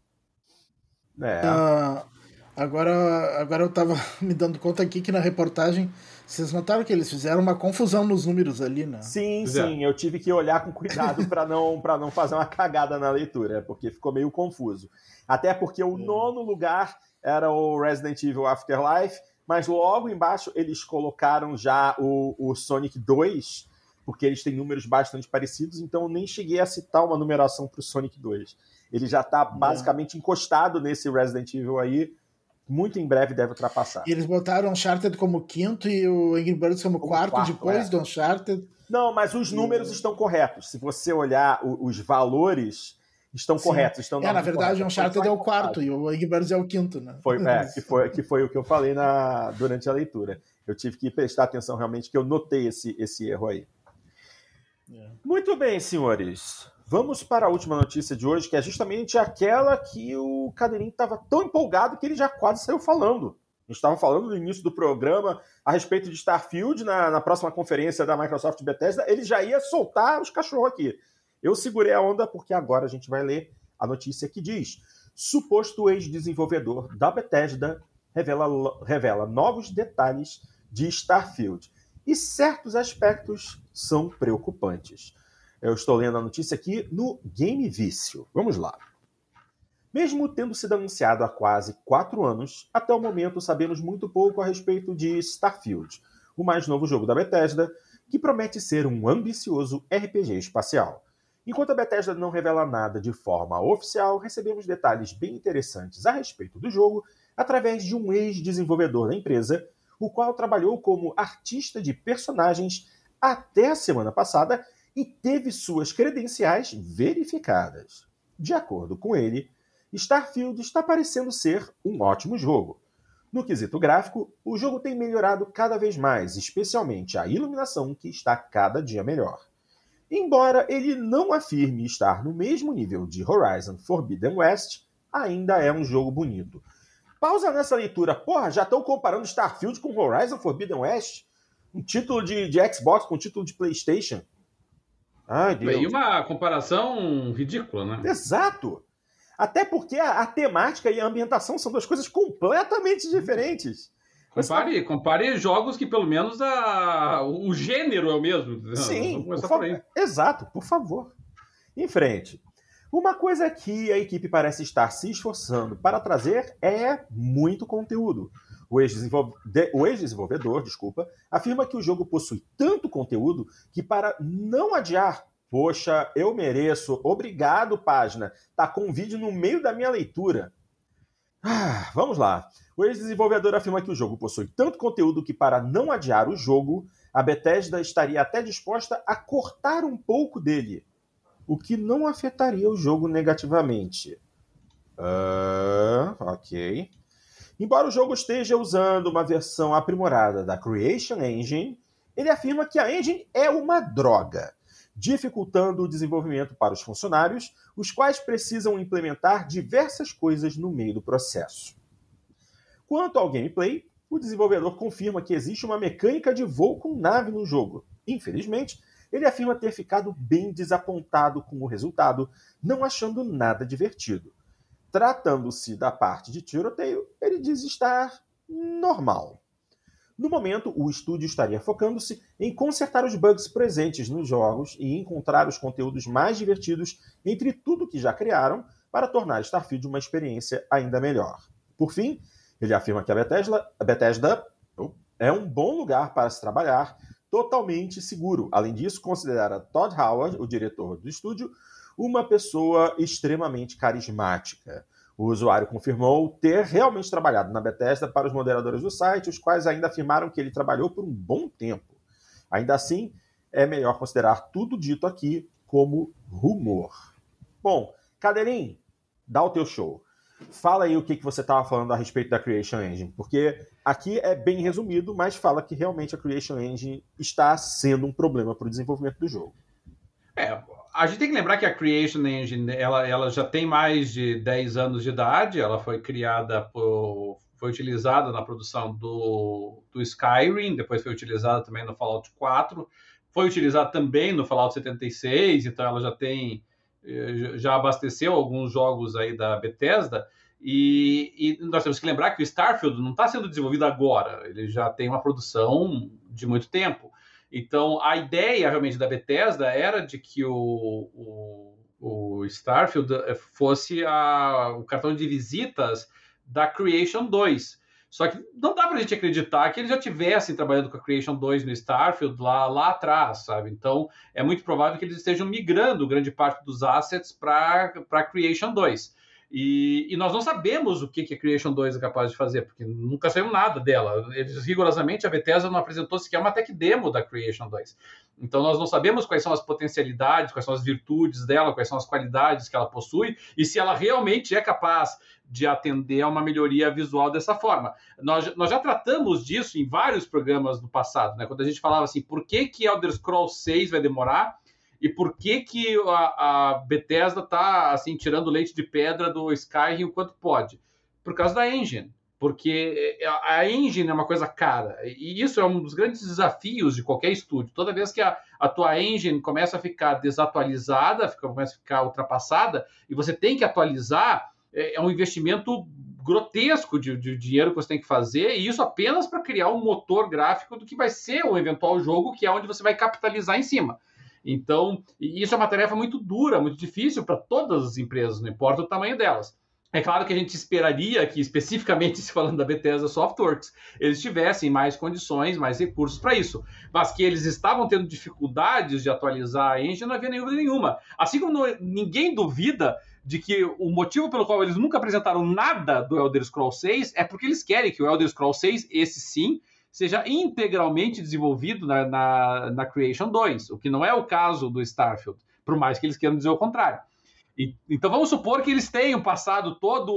É. Uh, agora, agora eu estava *laughs* me dando conta aqui que na reportagem vocês notaram que eles fizeram uma confusão nos números ali, né? Sim, sim. Eu tive que olhar com cuidado *laughs* para não, não fazer uma cagada na leitura, porque ficou meio confuso. Até porque o é. nono lugar era o Resident Evil Afterlife, mas logo embaixo eles colocaram já o, o Sonic 2, porque eles têm números bastante parecidos, então eu nem cheguei a citar uma numeração para o Sonic 2. Ele já está é. basicamente encostado nesse Resident Evil aí, muito em breve deve ultrapassar. Eles botaram o Uncharted como quinto e o Angry Birds como, como quarto, quarto, depois é. do Uncharted. Não, mas os números e... estão corretos. Se você olhar os valores, estão Sim. corretos. Estão é, na verdade, o Uncharted é o quarto e o Angry Birds é o quinto, né? Foi, é, que, foi, que foi o que eu falei na, durante a leitura. Eu tive que prestar atenção realmente, que eu notei esse, esse erro aí. É. Muito bem, senhores. Vamos para a última notícia de hoje, que é justamente aquela que o Cadeirinho estava tão empolgado que ele já quase saiu falando. A gente estava falando no início do programa a respeito de Starfield, na, na próxima conferência da Microsoft Bethesda, ele já ia soltar os cachorros aqui. Eu segurei a onda porque agora a gente vai ler a notícia que diz: suposto ex-desenvolvedor da Bethesda revela, revela novos detalhes de Starfield. E certos aspectos são preocupantes. Eu estou lendo a notícia aqui no Game Vício. Vamos lá. Mesmo tendo sido anunciado há quase quatro anos, até o momento sabemos muito pouco a respeito de Starfield, o mais novo jogo da Bethesda, que promete ser um ambicioso RPG espacial. Enquanto a Bethesda não revela nada de forma oficial, recebemos detalhes bem interessantes a respeito do jogo através de um ex-desenvolvedor da empresa, o qual trabalhou como artista de personagens até a semana passada e teve suas credenciais verificadas. De acordo com ele, Starfield está parecendo ser um ótimo jogo. No quesito gráfico, o jogo tem melhorado cada vez mais, especialmente a iluminação, que está cada dia melhor. Embora ele não afirme estar no mesmo nível de Horizon Forbidden West, ainda é um jogo bonito. Pausa nessa leitura. Porra, já estão comparando Starfield com Horizon Forbidden West? Um título de, de Xbox com um título de PlayStation. Ai, Deus. E uma comparação ridícula, né? Exato. Até porque a, a, temática e a ambientação são duas coisas completamente diferentes. Compare, tá... compare jogos que pelo menos a, o gênero é o mesmo. Sim, por favor. Exato, por favor. Em frente. Uma coisa que a equipe parece estar se esforçando para trazer é muito conteúdo. O ex-desenvolvedor, desculpa, afirma que o jogo possui tanto conteúdo que para não adiar Poxa, eu mereço. Obrigado, página. Tá com um vídeo no meio da minha leitura. Ah, vamos lá. O ex-desenvolvedor afirma que o jogo possui tanto conteúdo que, para não adiar o jogo, a Bethesda estaria até disposta a cortar um pouco dele, o que não afetaria o jogo negativamente. Uh, ok. Embora o jogo esteja usando uma versão aprimorada da Creation Engine, ele afirma que a engine é uma droga dificultando o desenvolvimento para os funcionários, os quais precisam implementar diversas coisas no meio do processo. Quanto ao gameplay, o desenvolvedor confirma que existe uma mecânica de voo com nave no jogo. Infelizmente, ele afirma ter ficado bem desapontado com o resultado, não achando nada divertido. Tratando-se da parte de tiroteio, ele diz estar normal. No momento, o estúdio estaria focando-se em consertar os bugs presentes nos jogos e encontrar os conteúdos mais divertidos entre tudo que já criaram para tornar Starfield uma experiência ainda melhor. Por fim, ele afirma que a Bethesda, a Bethesda é um bom lugar para se trabalhar, totalmente seguro. Além disso, considera Todd Howard, o diretor do estúdio, uma pessoa extremamente carismática. O usuário confirmou ter realmente trabalhado na Bethesda para os moderadores do site, os quais ainda afirmaram que ele trabalhou por um bom tempo. Ainda assim, é melhor considerar tudo dito aqui como rumor. Bom, Cadeirinho, dá o teu show. Fala aí o que, que você estava falando a respeito da Creation Engine, porque aqui é bem resumido, mas fala que realmente a Creation Engine está sendo um problema para o desenvolvimento do jogo. É, a gente tem que lembrar que a Creation Engine ela, ela já tem mais de 10 anos de idade, ela foi criada por. foi utilizada na produção do, do Skyrim, depois foi utilizada também no Fallout 4, foi utilizada também no Fallout 76, então ela já tem. Eh, já abasteceu alguns jogos aí da Bethesda. E, e nós temos que lembrar que o Starfield não está sendo desenvolvido agora, ele já tem uma produção de muito tempo. Então, a ideia realmente da Bethesda era de que o, o, o Starfield eh, fosse a, o cartão de visitas da Creation 2. Só que não dá para a gente acreditar que eles já tivessem trabalhando com a Creation 2 no Starfield lá, lá atrás, sabe? Então, é muito provável que eles estejam migrando grande parte dos assets para a Creation 2. E, e, nós não sabemos o que, que a Creation 2 é capaz de fazer, porque nunca saiu nada dela. Eles, rigorosamente, a Bethesda não apresentou sequer uma tech demo da Creation 2. Então, nós não sabemos quais são as potencialidades, quais são as virtudes dela, quais são as qualidades que ela possui e se ela realmente é capaz de atender a uma melhoria visual dessa forma. Nós, nós já tratamos disso em vários programas no passado, né? quando a gente falava assim, por que, que Elder Scrolls 6 vai demorar? E por que, que a, a Bethesda está assim, tirando leite de pedra do Skyrim o quanto pode? Por causa da engine. Porque a engine é uma coisa cara. E isso é um dos grandes desafios de qualquer estúdio. Toda vez que a, a tua engine começa a ficar desatualizada, fica, começa a ficar ultrapassada, e você tem que atualizar, é, é um investimento grotesco de, de, dinheiro que você tem que fazer, e isso apenas para criar um motor gráfico do que vai ser o eventual jogo, que é onde você vai capitalizar em cima. Então, isso é uma tarefa muito dura, muito difícil para todas as empresas, não importa o tamanho delas. É claro que a gente esperaria que, especificamente *laughs* se falando da Bethesda Softworks, eles tivessem mais condições, mais recursos para isso. Mas que eles estavam tendo dificuldades de atualizar a engine, não havia nenhuma nenhuma. Assim como ninguém duvida de que o motivo pelo qual eles nunca apresentaram nada do Elder Scrolls 6 é porque eles querem que o Elder Scrolls 6, esse sim, seja integralmente desenvolvido na, na, na, Creation 2, o que não é o caso do Starfield, por mais que eles queiram dizer o contrário. E, então vamos supor que eles tenham passado todos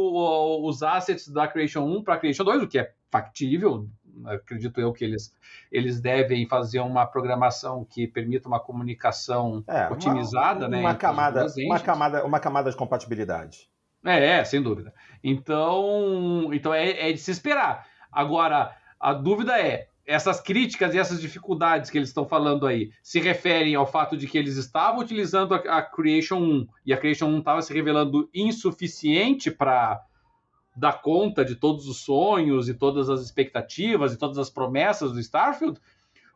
os assets da Creation 1 para a Creation 2, o que é factível, acredito eu que eles, eles devem fazer uma programação que permita uma comunicação é, otimizada, uma, né? Uma camada, uma, camada, uma camada de compatibilidade. É, é, sem dúvida. Então, então é, é de se esperar. Agora, a dúvida é: essas críticas e essas dificuldades que eles estão falando aí se referem ao fato de que eles estavam utilizando a, a Creation 1 e a Creation 1 estava se revelando insuficiente para dar conta de todos os sonhos e todas as expectativas e todas as promessas do Starfield?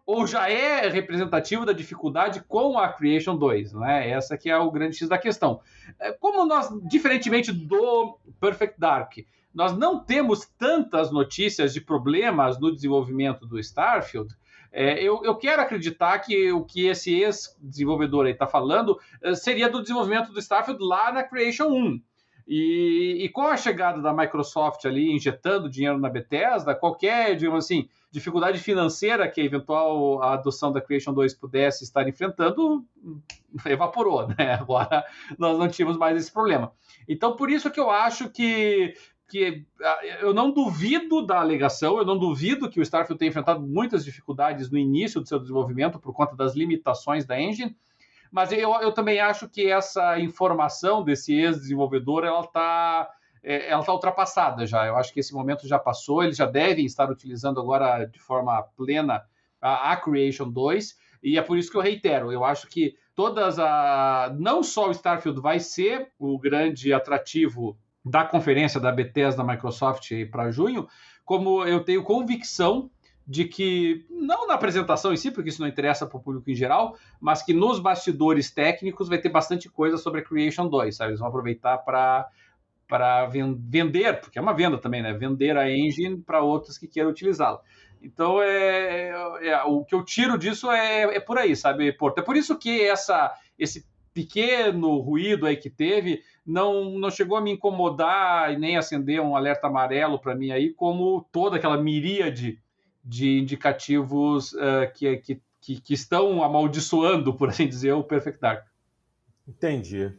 Ou já é representativo da dificuldade com a Creation 2, né? Essa que é o grande X da questão. É, como nós, diferentemente do Perfect Dark, nós não temos tantas notícias de problemas no desenvolvimento do Starfield. É, eu, eu, quero acreditar que o que esse ex-desenvolvedor aí está falando é, seria do desenvolvimento do Starfield lá na Creation 1. E, e, com a chegada da Microsoft ali injetando dinheiro na Bethesda, qualquer, digamos assim, dificuldade financeira que a eventual adoção da Creation 2 pudesse estar enfrentando evaporou, né? Agora nós não tínhamos mais esse problema. Então, por isso que eu acho que que ah, eu não duvido da alegação, eu não duvido que o Starfield tenha enfrentado muitas dificuldades no início do seu desenvolvimento por conta das limitações da engine, mas eu, eu também acho que essa informação desse ex-desenvolvedor ela está é, ela tá ultrapassada já. Eu acho que esse momento já passou, eles já devem estar utilizando agora de forma plena a, a Creation 2, e é por isso que eu reitero, eu acho que todas a não só o Starfield vai ser o grande atrativo da conferência da Bethesda da Microsoft para junho, como eu tenho convicção de que, não na apresentação em si, porque isso não interessa para o público em geral, mas que nos bastidores técnicos vai ter bastante coisa sobre a Creation 2, sabe? Eles vão aproveitar para para vender, porque é uma venda também, né? Vender a engine para outros que queiram utilizá-la. Então, é, é, o que eu tiro disso é, é por aí, sabe, Porto? É por isso que essa, esse pequeno ruído aí que teve não, não chegou a me incomodar e nem acender um alerta amarelo para mim aí, como toda aquela miríade de indicativos uh, que, que, que, que, estão amaldiçoando, por assim dizer, o Perfect Dark. Entendi.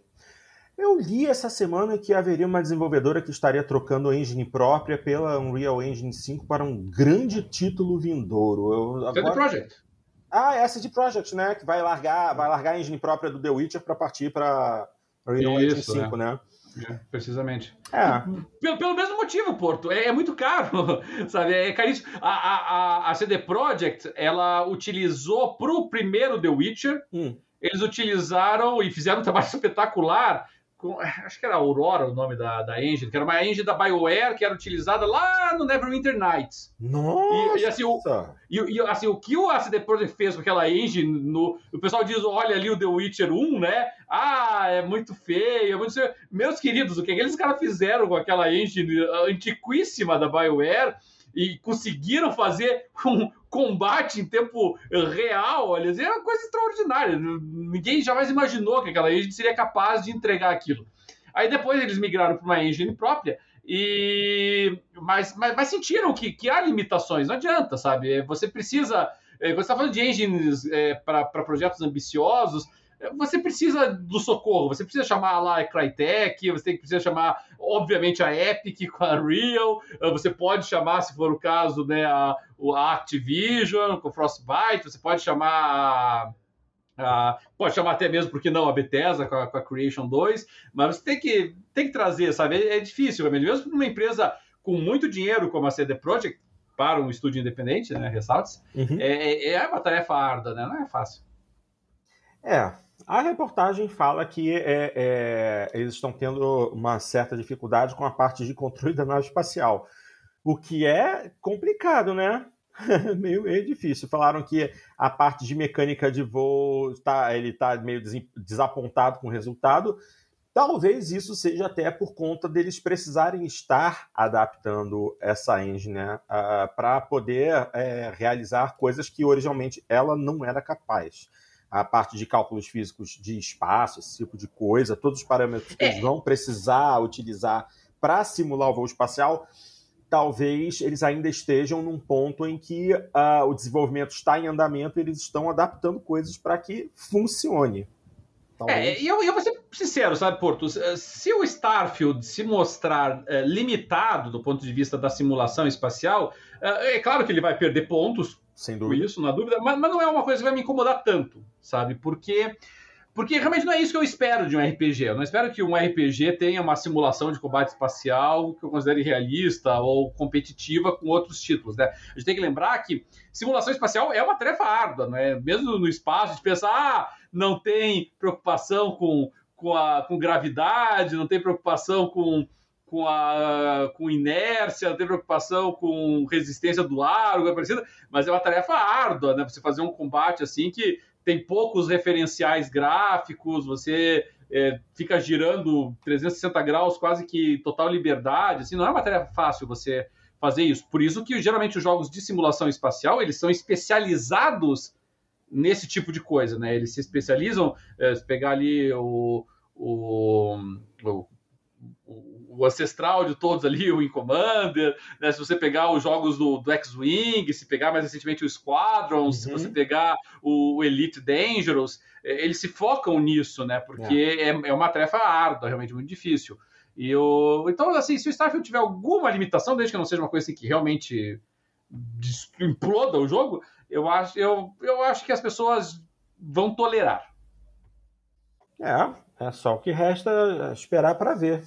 Eu li essa semana que haveria uma desenvolvedora que estaria trocando a engine própria pela Unreal Engine 5 para um grande título vindouro. Eu, agora... CD Projekt. Ah, é a CD Projekt, né? Que vai largar, vai largar a engine própria do The Witcher para partir para Unreal Engine 5, é. né? É, precisamente. É. Pelo, pelo mesmo motivo, Porto. É, é muito caro, *laughs* sabe? É caríssimo. A, a, a CD Projekt, ela utilizou para o primeiro The Witcher, hum. eles utilizaram e fizeram um trabalho *laughs* espetacular com, *laughs* acho que era Aurora o nome da, da engine, que era uma engine da BioWare que era utilizada lá no Neverwinter Nights. Nossa! E, e assim, o, e, e, assim, o que o ACD Projekt fez com aquela engine, no, o pessoal diz, olha ali o The Witcher 1, né? Ah, é muito feio, é muito feio. Meus queridos, o que aqueles caras fizeram com aquela engine antiquíssima da BioWare e conseguiram fazer um combate em tempo real, olha, é uma coisa extraordinária. Ninguém jamais imaginou que aquela engine seria capaz de entregar aquilo. Aí depois eles migraram para uma engine própria e mas, mas, mas sentiram que, que há limitações, não adianta, sabe? Você precisa. É, você está falando de engines é, para projetos ambiciosos, você precisa do socorro, você precisa chamar lá a Crytek, você precisa chamar, obviamente, a Epic *laughs* com a Real, você pode chamar, se for o caso, né, a, a Activision com Frostbite, você pode chamar a, pode chamar até mesmo, porque não, a Bethesda com a, com a, Creation 2, mas você tem que, tem que trazer, sabe? É, é difícil, realmente. mesmo para uma empresa com muito dinheiro como a CD Projekt, para um estúdio independente, né, ressaltes, uhum. é, é, é uma tarefa árdua, né? Não é fácil. É, a reportagem fala que é, é, eles estão tendo uma certa dificuldade com a parte de controle da nave espacial, o que é complicado, né? *laughs* meio, meio difícil. Falaram que a parte de mecânica de voo tá, ele está meio desapontado com o resultado. Talvez isso seja até por conta deles precisarem estar adaptando essa engine né, uh, para poder uh, realizar coisas que originalmente ela não era capaz a parte de cálculos físicos de espaço, esse tipo de coisa, todos os parâmetros que é. eles vão precisar utilizar para simular o voo espacial, talvez eles ainda estejam num ponto em que uh, o desenvolvimento está em andamento e eles estão adaptando coisas para que funcione. É, e eu, eu vou ser sincero, sabe, Porto? Se o Starfield se mostrar é, limitado do ponto de vista da simulação espacial, é, é claro que ele vai perder pontos sem dúvida. Isso, na dúvida, mas, mas, não é uma coisa que vai me incomodar tanto, sabe? Porque Porque realmente não é isso que eu espero de um RPG. Eu não espero que um RPG tenha uma simulação de combate espacial que eu considere realista ou competitiva com outros títulos, né? A gente tem que lembrar que simulação espacial é uma tarefa árdua, né? Mesmo no espaço, de pensar, ah, não tem preocupação com, com, a, com gravidade, não tem preocupação com com, a, com inércia, tem preocupação com resistência do ar, algo parecido, mas é uma tarefa árdua, né? Você fazer um combate assim que tem poucos referenciais gráficos, você é, fica girando 360 graus, quase que total liberdade, assim, não é uma tarefa fácil você fazer isso. Por isso que geralmente os jogos de simulação espacial, eles são especializados nesse tipo de coisa, né? Eles se especializam, é, se pegar ali o, o, o o ancestral de todos ali, o Wing Commander, né? se você pegar os jogos do, do X-Wing, se pegar mais recentemente o Squadron, uhum. se você pegar o Elite Dangerous, é, eles se focam nisso, né? Porque é, é, é uma tarefa árdua, realmente muito difícil. E o... Então, assim, se o Starfield tiver alguma limitação, desde que não seja uma coisa assim que realmente imploda o jogo, eu acho, eu, eu acho que as pessoas vão tolerar. É, é só o que resta esperar para ver.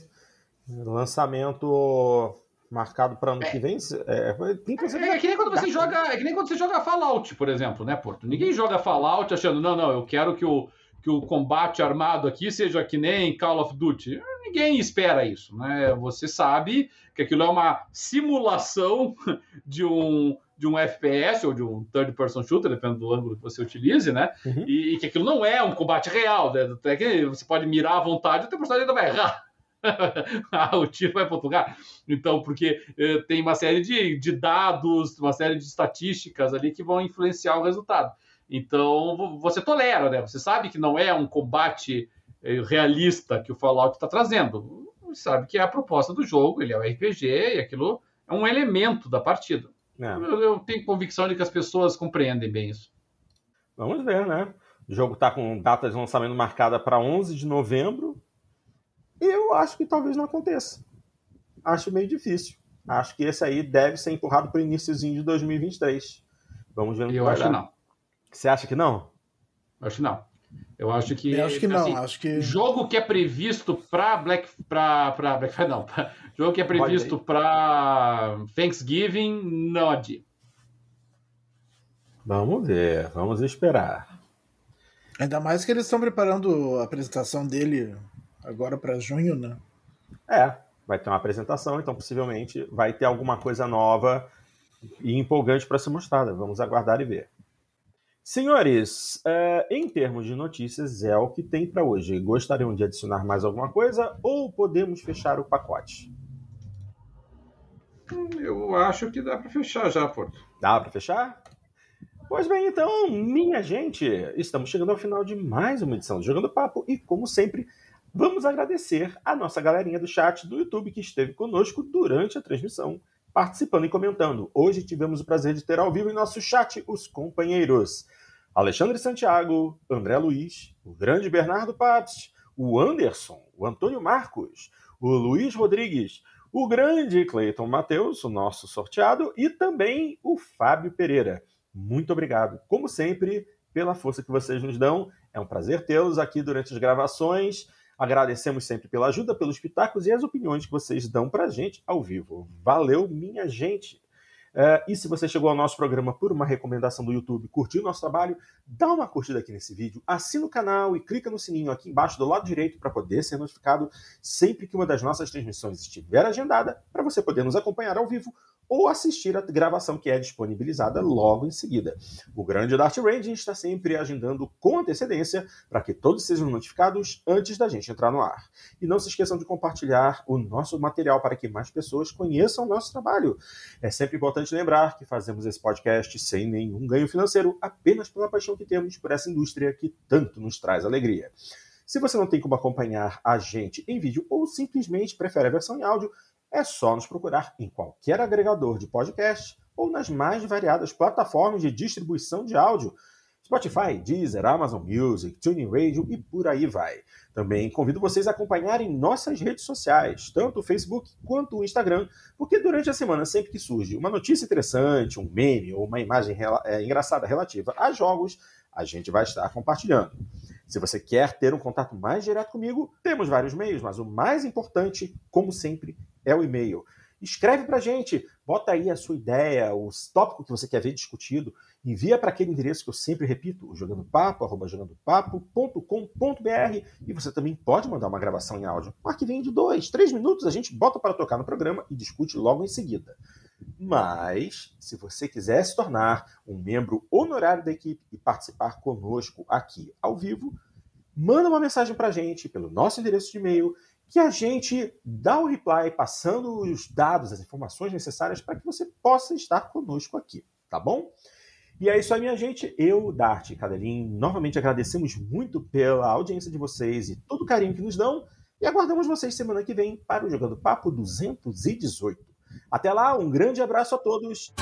Lançamento marcado para ano é. que vem. É, é, é, que nem quando você joga, é que nem quando você joga Fallout, por exemplo, né, Porto? Ninguém joga Fallout achando, não, não, eu quero que o, que o combate armado aqui seja que nem Call of Duty. Ninguém espera isso, né? Você sabe que aquilo é uma simulação *laughs* de um de um FPS ou de um third person shooter, dependendo do ângulo que você utilize, né? Uhum. E, e, que aquilo não é um combate real, né? Até que você pode mirar à vontade, o teu personagem ainda vai errar. *laughs* ah, o tiro vai para outro lugar. Então, porque eh, tem uma série de, de dados, uma série de estatísticas ali que vão influenciar o resultado. Então, você tolera, né? Você sabe que não é um combate eh, realista que o Fallout está trazendo. Você sabe que é a proposta do jogo, ele é um RPG e aquilo é um elemento da partida. É. Eu, eu, tenho convicção de que as pessoas compreendem bem isso. Vamos ver, né? O jogo está com data de lançamento marcada para 11 de novembro. Eu acho que talvez não aconteça. Acho meio difícil. Acho que esse aí deve ser empurrado para o iníciozinho de 2023. Vamos ver no Eu acho que não. Você acha que não? Acho que não. Eu acho que. Eu acho que não. Assim, acho que... Jogo que é previsto para Black. Pra, pra Black Friday, não. *laughs* jogo que é previsto para Thanksgiving, não adia. Vamos ver. Vamos esperar. Ainda mais que eles estão preparando a apresentação dele agora para junho, né? É, vai ter uma apresentação, então possivelmente vai ter alguma coisa nova e empolgante para ser mostrada. Vamos aguardar e ver. Senhores, uh, em termos de notícias, é o que tem para hoje. Gostariam de adicionar mais alguma coisa ou podemos fechar o pacote? Eu acho que dá para fechar já, Porto. Dá para fechar? Pois bem, então, minha gente, estamos chegando ao final de mais uma edição do Jogando Papo e, como sempre, Vamos agradecer a nossa galerinha do chat do YouTube que esteve conosco durante a transmissão, participando e comentando. Hoje tivemos o prazer de ter ao vivo em nosso chat os companheiros Alexandre Santiago, André Luiz, o grande Bernardo Papst, o Anderson, o Antônio Marcos, o Luiz Rodrigues, o grande Cleiton Matheus, o nosso sorteado, e também o Fábio Pereira. Muito obrigado, como sempre, pela força que vocês nos dão. É um prazer tê-los aqui durante as gravações. Agradecemos sempre pela ajuda, pelos pitacos e as opiniões que vocês dão para a gente ao vivo. Valeu, minha gente! Uh, e se você chegou ao nosso programa por uma recomendação do YouTube, curtiu o nosso trabalho, dá uma curtida aqui nesse vídeo, assina o canal e clica no sininho aqui embaixo do lado direito para poder ser notificado sempre que uma das nossas transmissões estiver agendada, para você poder nos acompanhar ao vivo ou assistir a gravação que é disponibilizada logo em seguida. O grande Dart Range está sempre agendando com antecedência para que todos sejam notificados antes da gente entrar no ar. E não se esqueçam de compartilhar o nosso material para que mais pessoas conheçam o nosso trabalho. É sempre importante lembrar que fazemos esse podcast sem nenhum ganho financeiro, apenas pela paixão que temos por essa indústria que tanto nos traz alegria. Se você não tem como acompanhar a gente em vídeo ou simplesmente prefere a versão em áudio, é só nos procurar em qualquer agregador de podcast ou nas mais variadas plataformas de distribuição de áudio. Spotify, Deezer, Amazon Music, TuneIn Radio e por aí vai. Também convido vocês a acompanharem nossas redes sociais, tanto o Facebook quanto o Instagram, porque durante a semana, sempre que surge uma notícia interessante, um meme ou uma imagem é, engraçada relativa a jogos, a gente vai estar compartilhando. Se você quer ter um contato mais direto comigo, temos vários meios, mas o mais importante, como sempre, é o e-mail. Escreve para gente, bota aí a sua ideia, os tópicos que você quer ver discutido, envia para aquele endereço que eu sempre repito, o jogandopapo, arroba jogandopapo.com.br e você também pode mandar uma gravação em áudio. Um arquivinho de dois, três minutos, a gente bota para tocar no programa e discute logo em seguida. Mas, se você quiser se tornar um membro honorário da equipe e participar conosco aqui ao vivo, manda uma mensagem para a gente pelo nosso endereço de e-mail que a gente dá o reply passando os dados, as informações necessárias para que você possa estar conosco aqui, tá bom? E é isso aí, minha gente. Eu, Dart e Cadelin, novamente agradecemos muito pela audiência de vocês e todo o carinho que nos dão e aguardamos vocês semana que vem para o Jogando Papo 218. Até lá, um grande abraço a todos.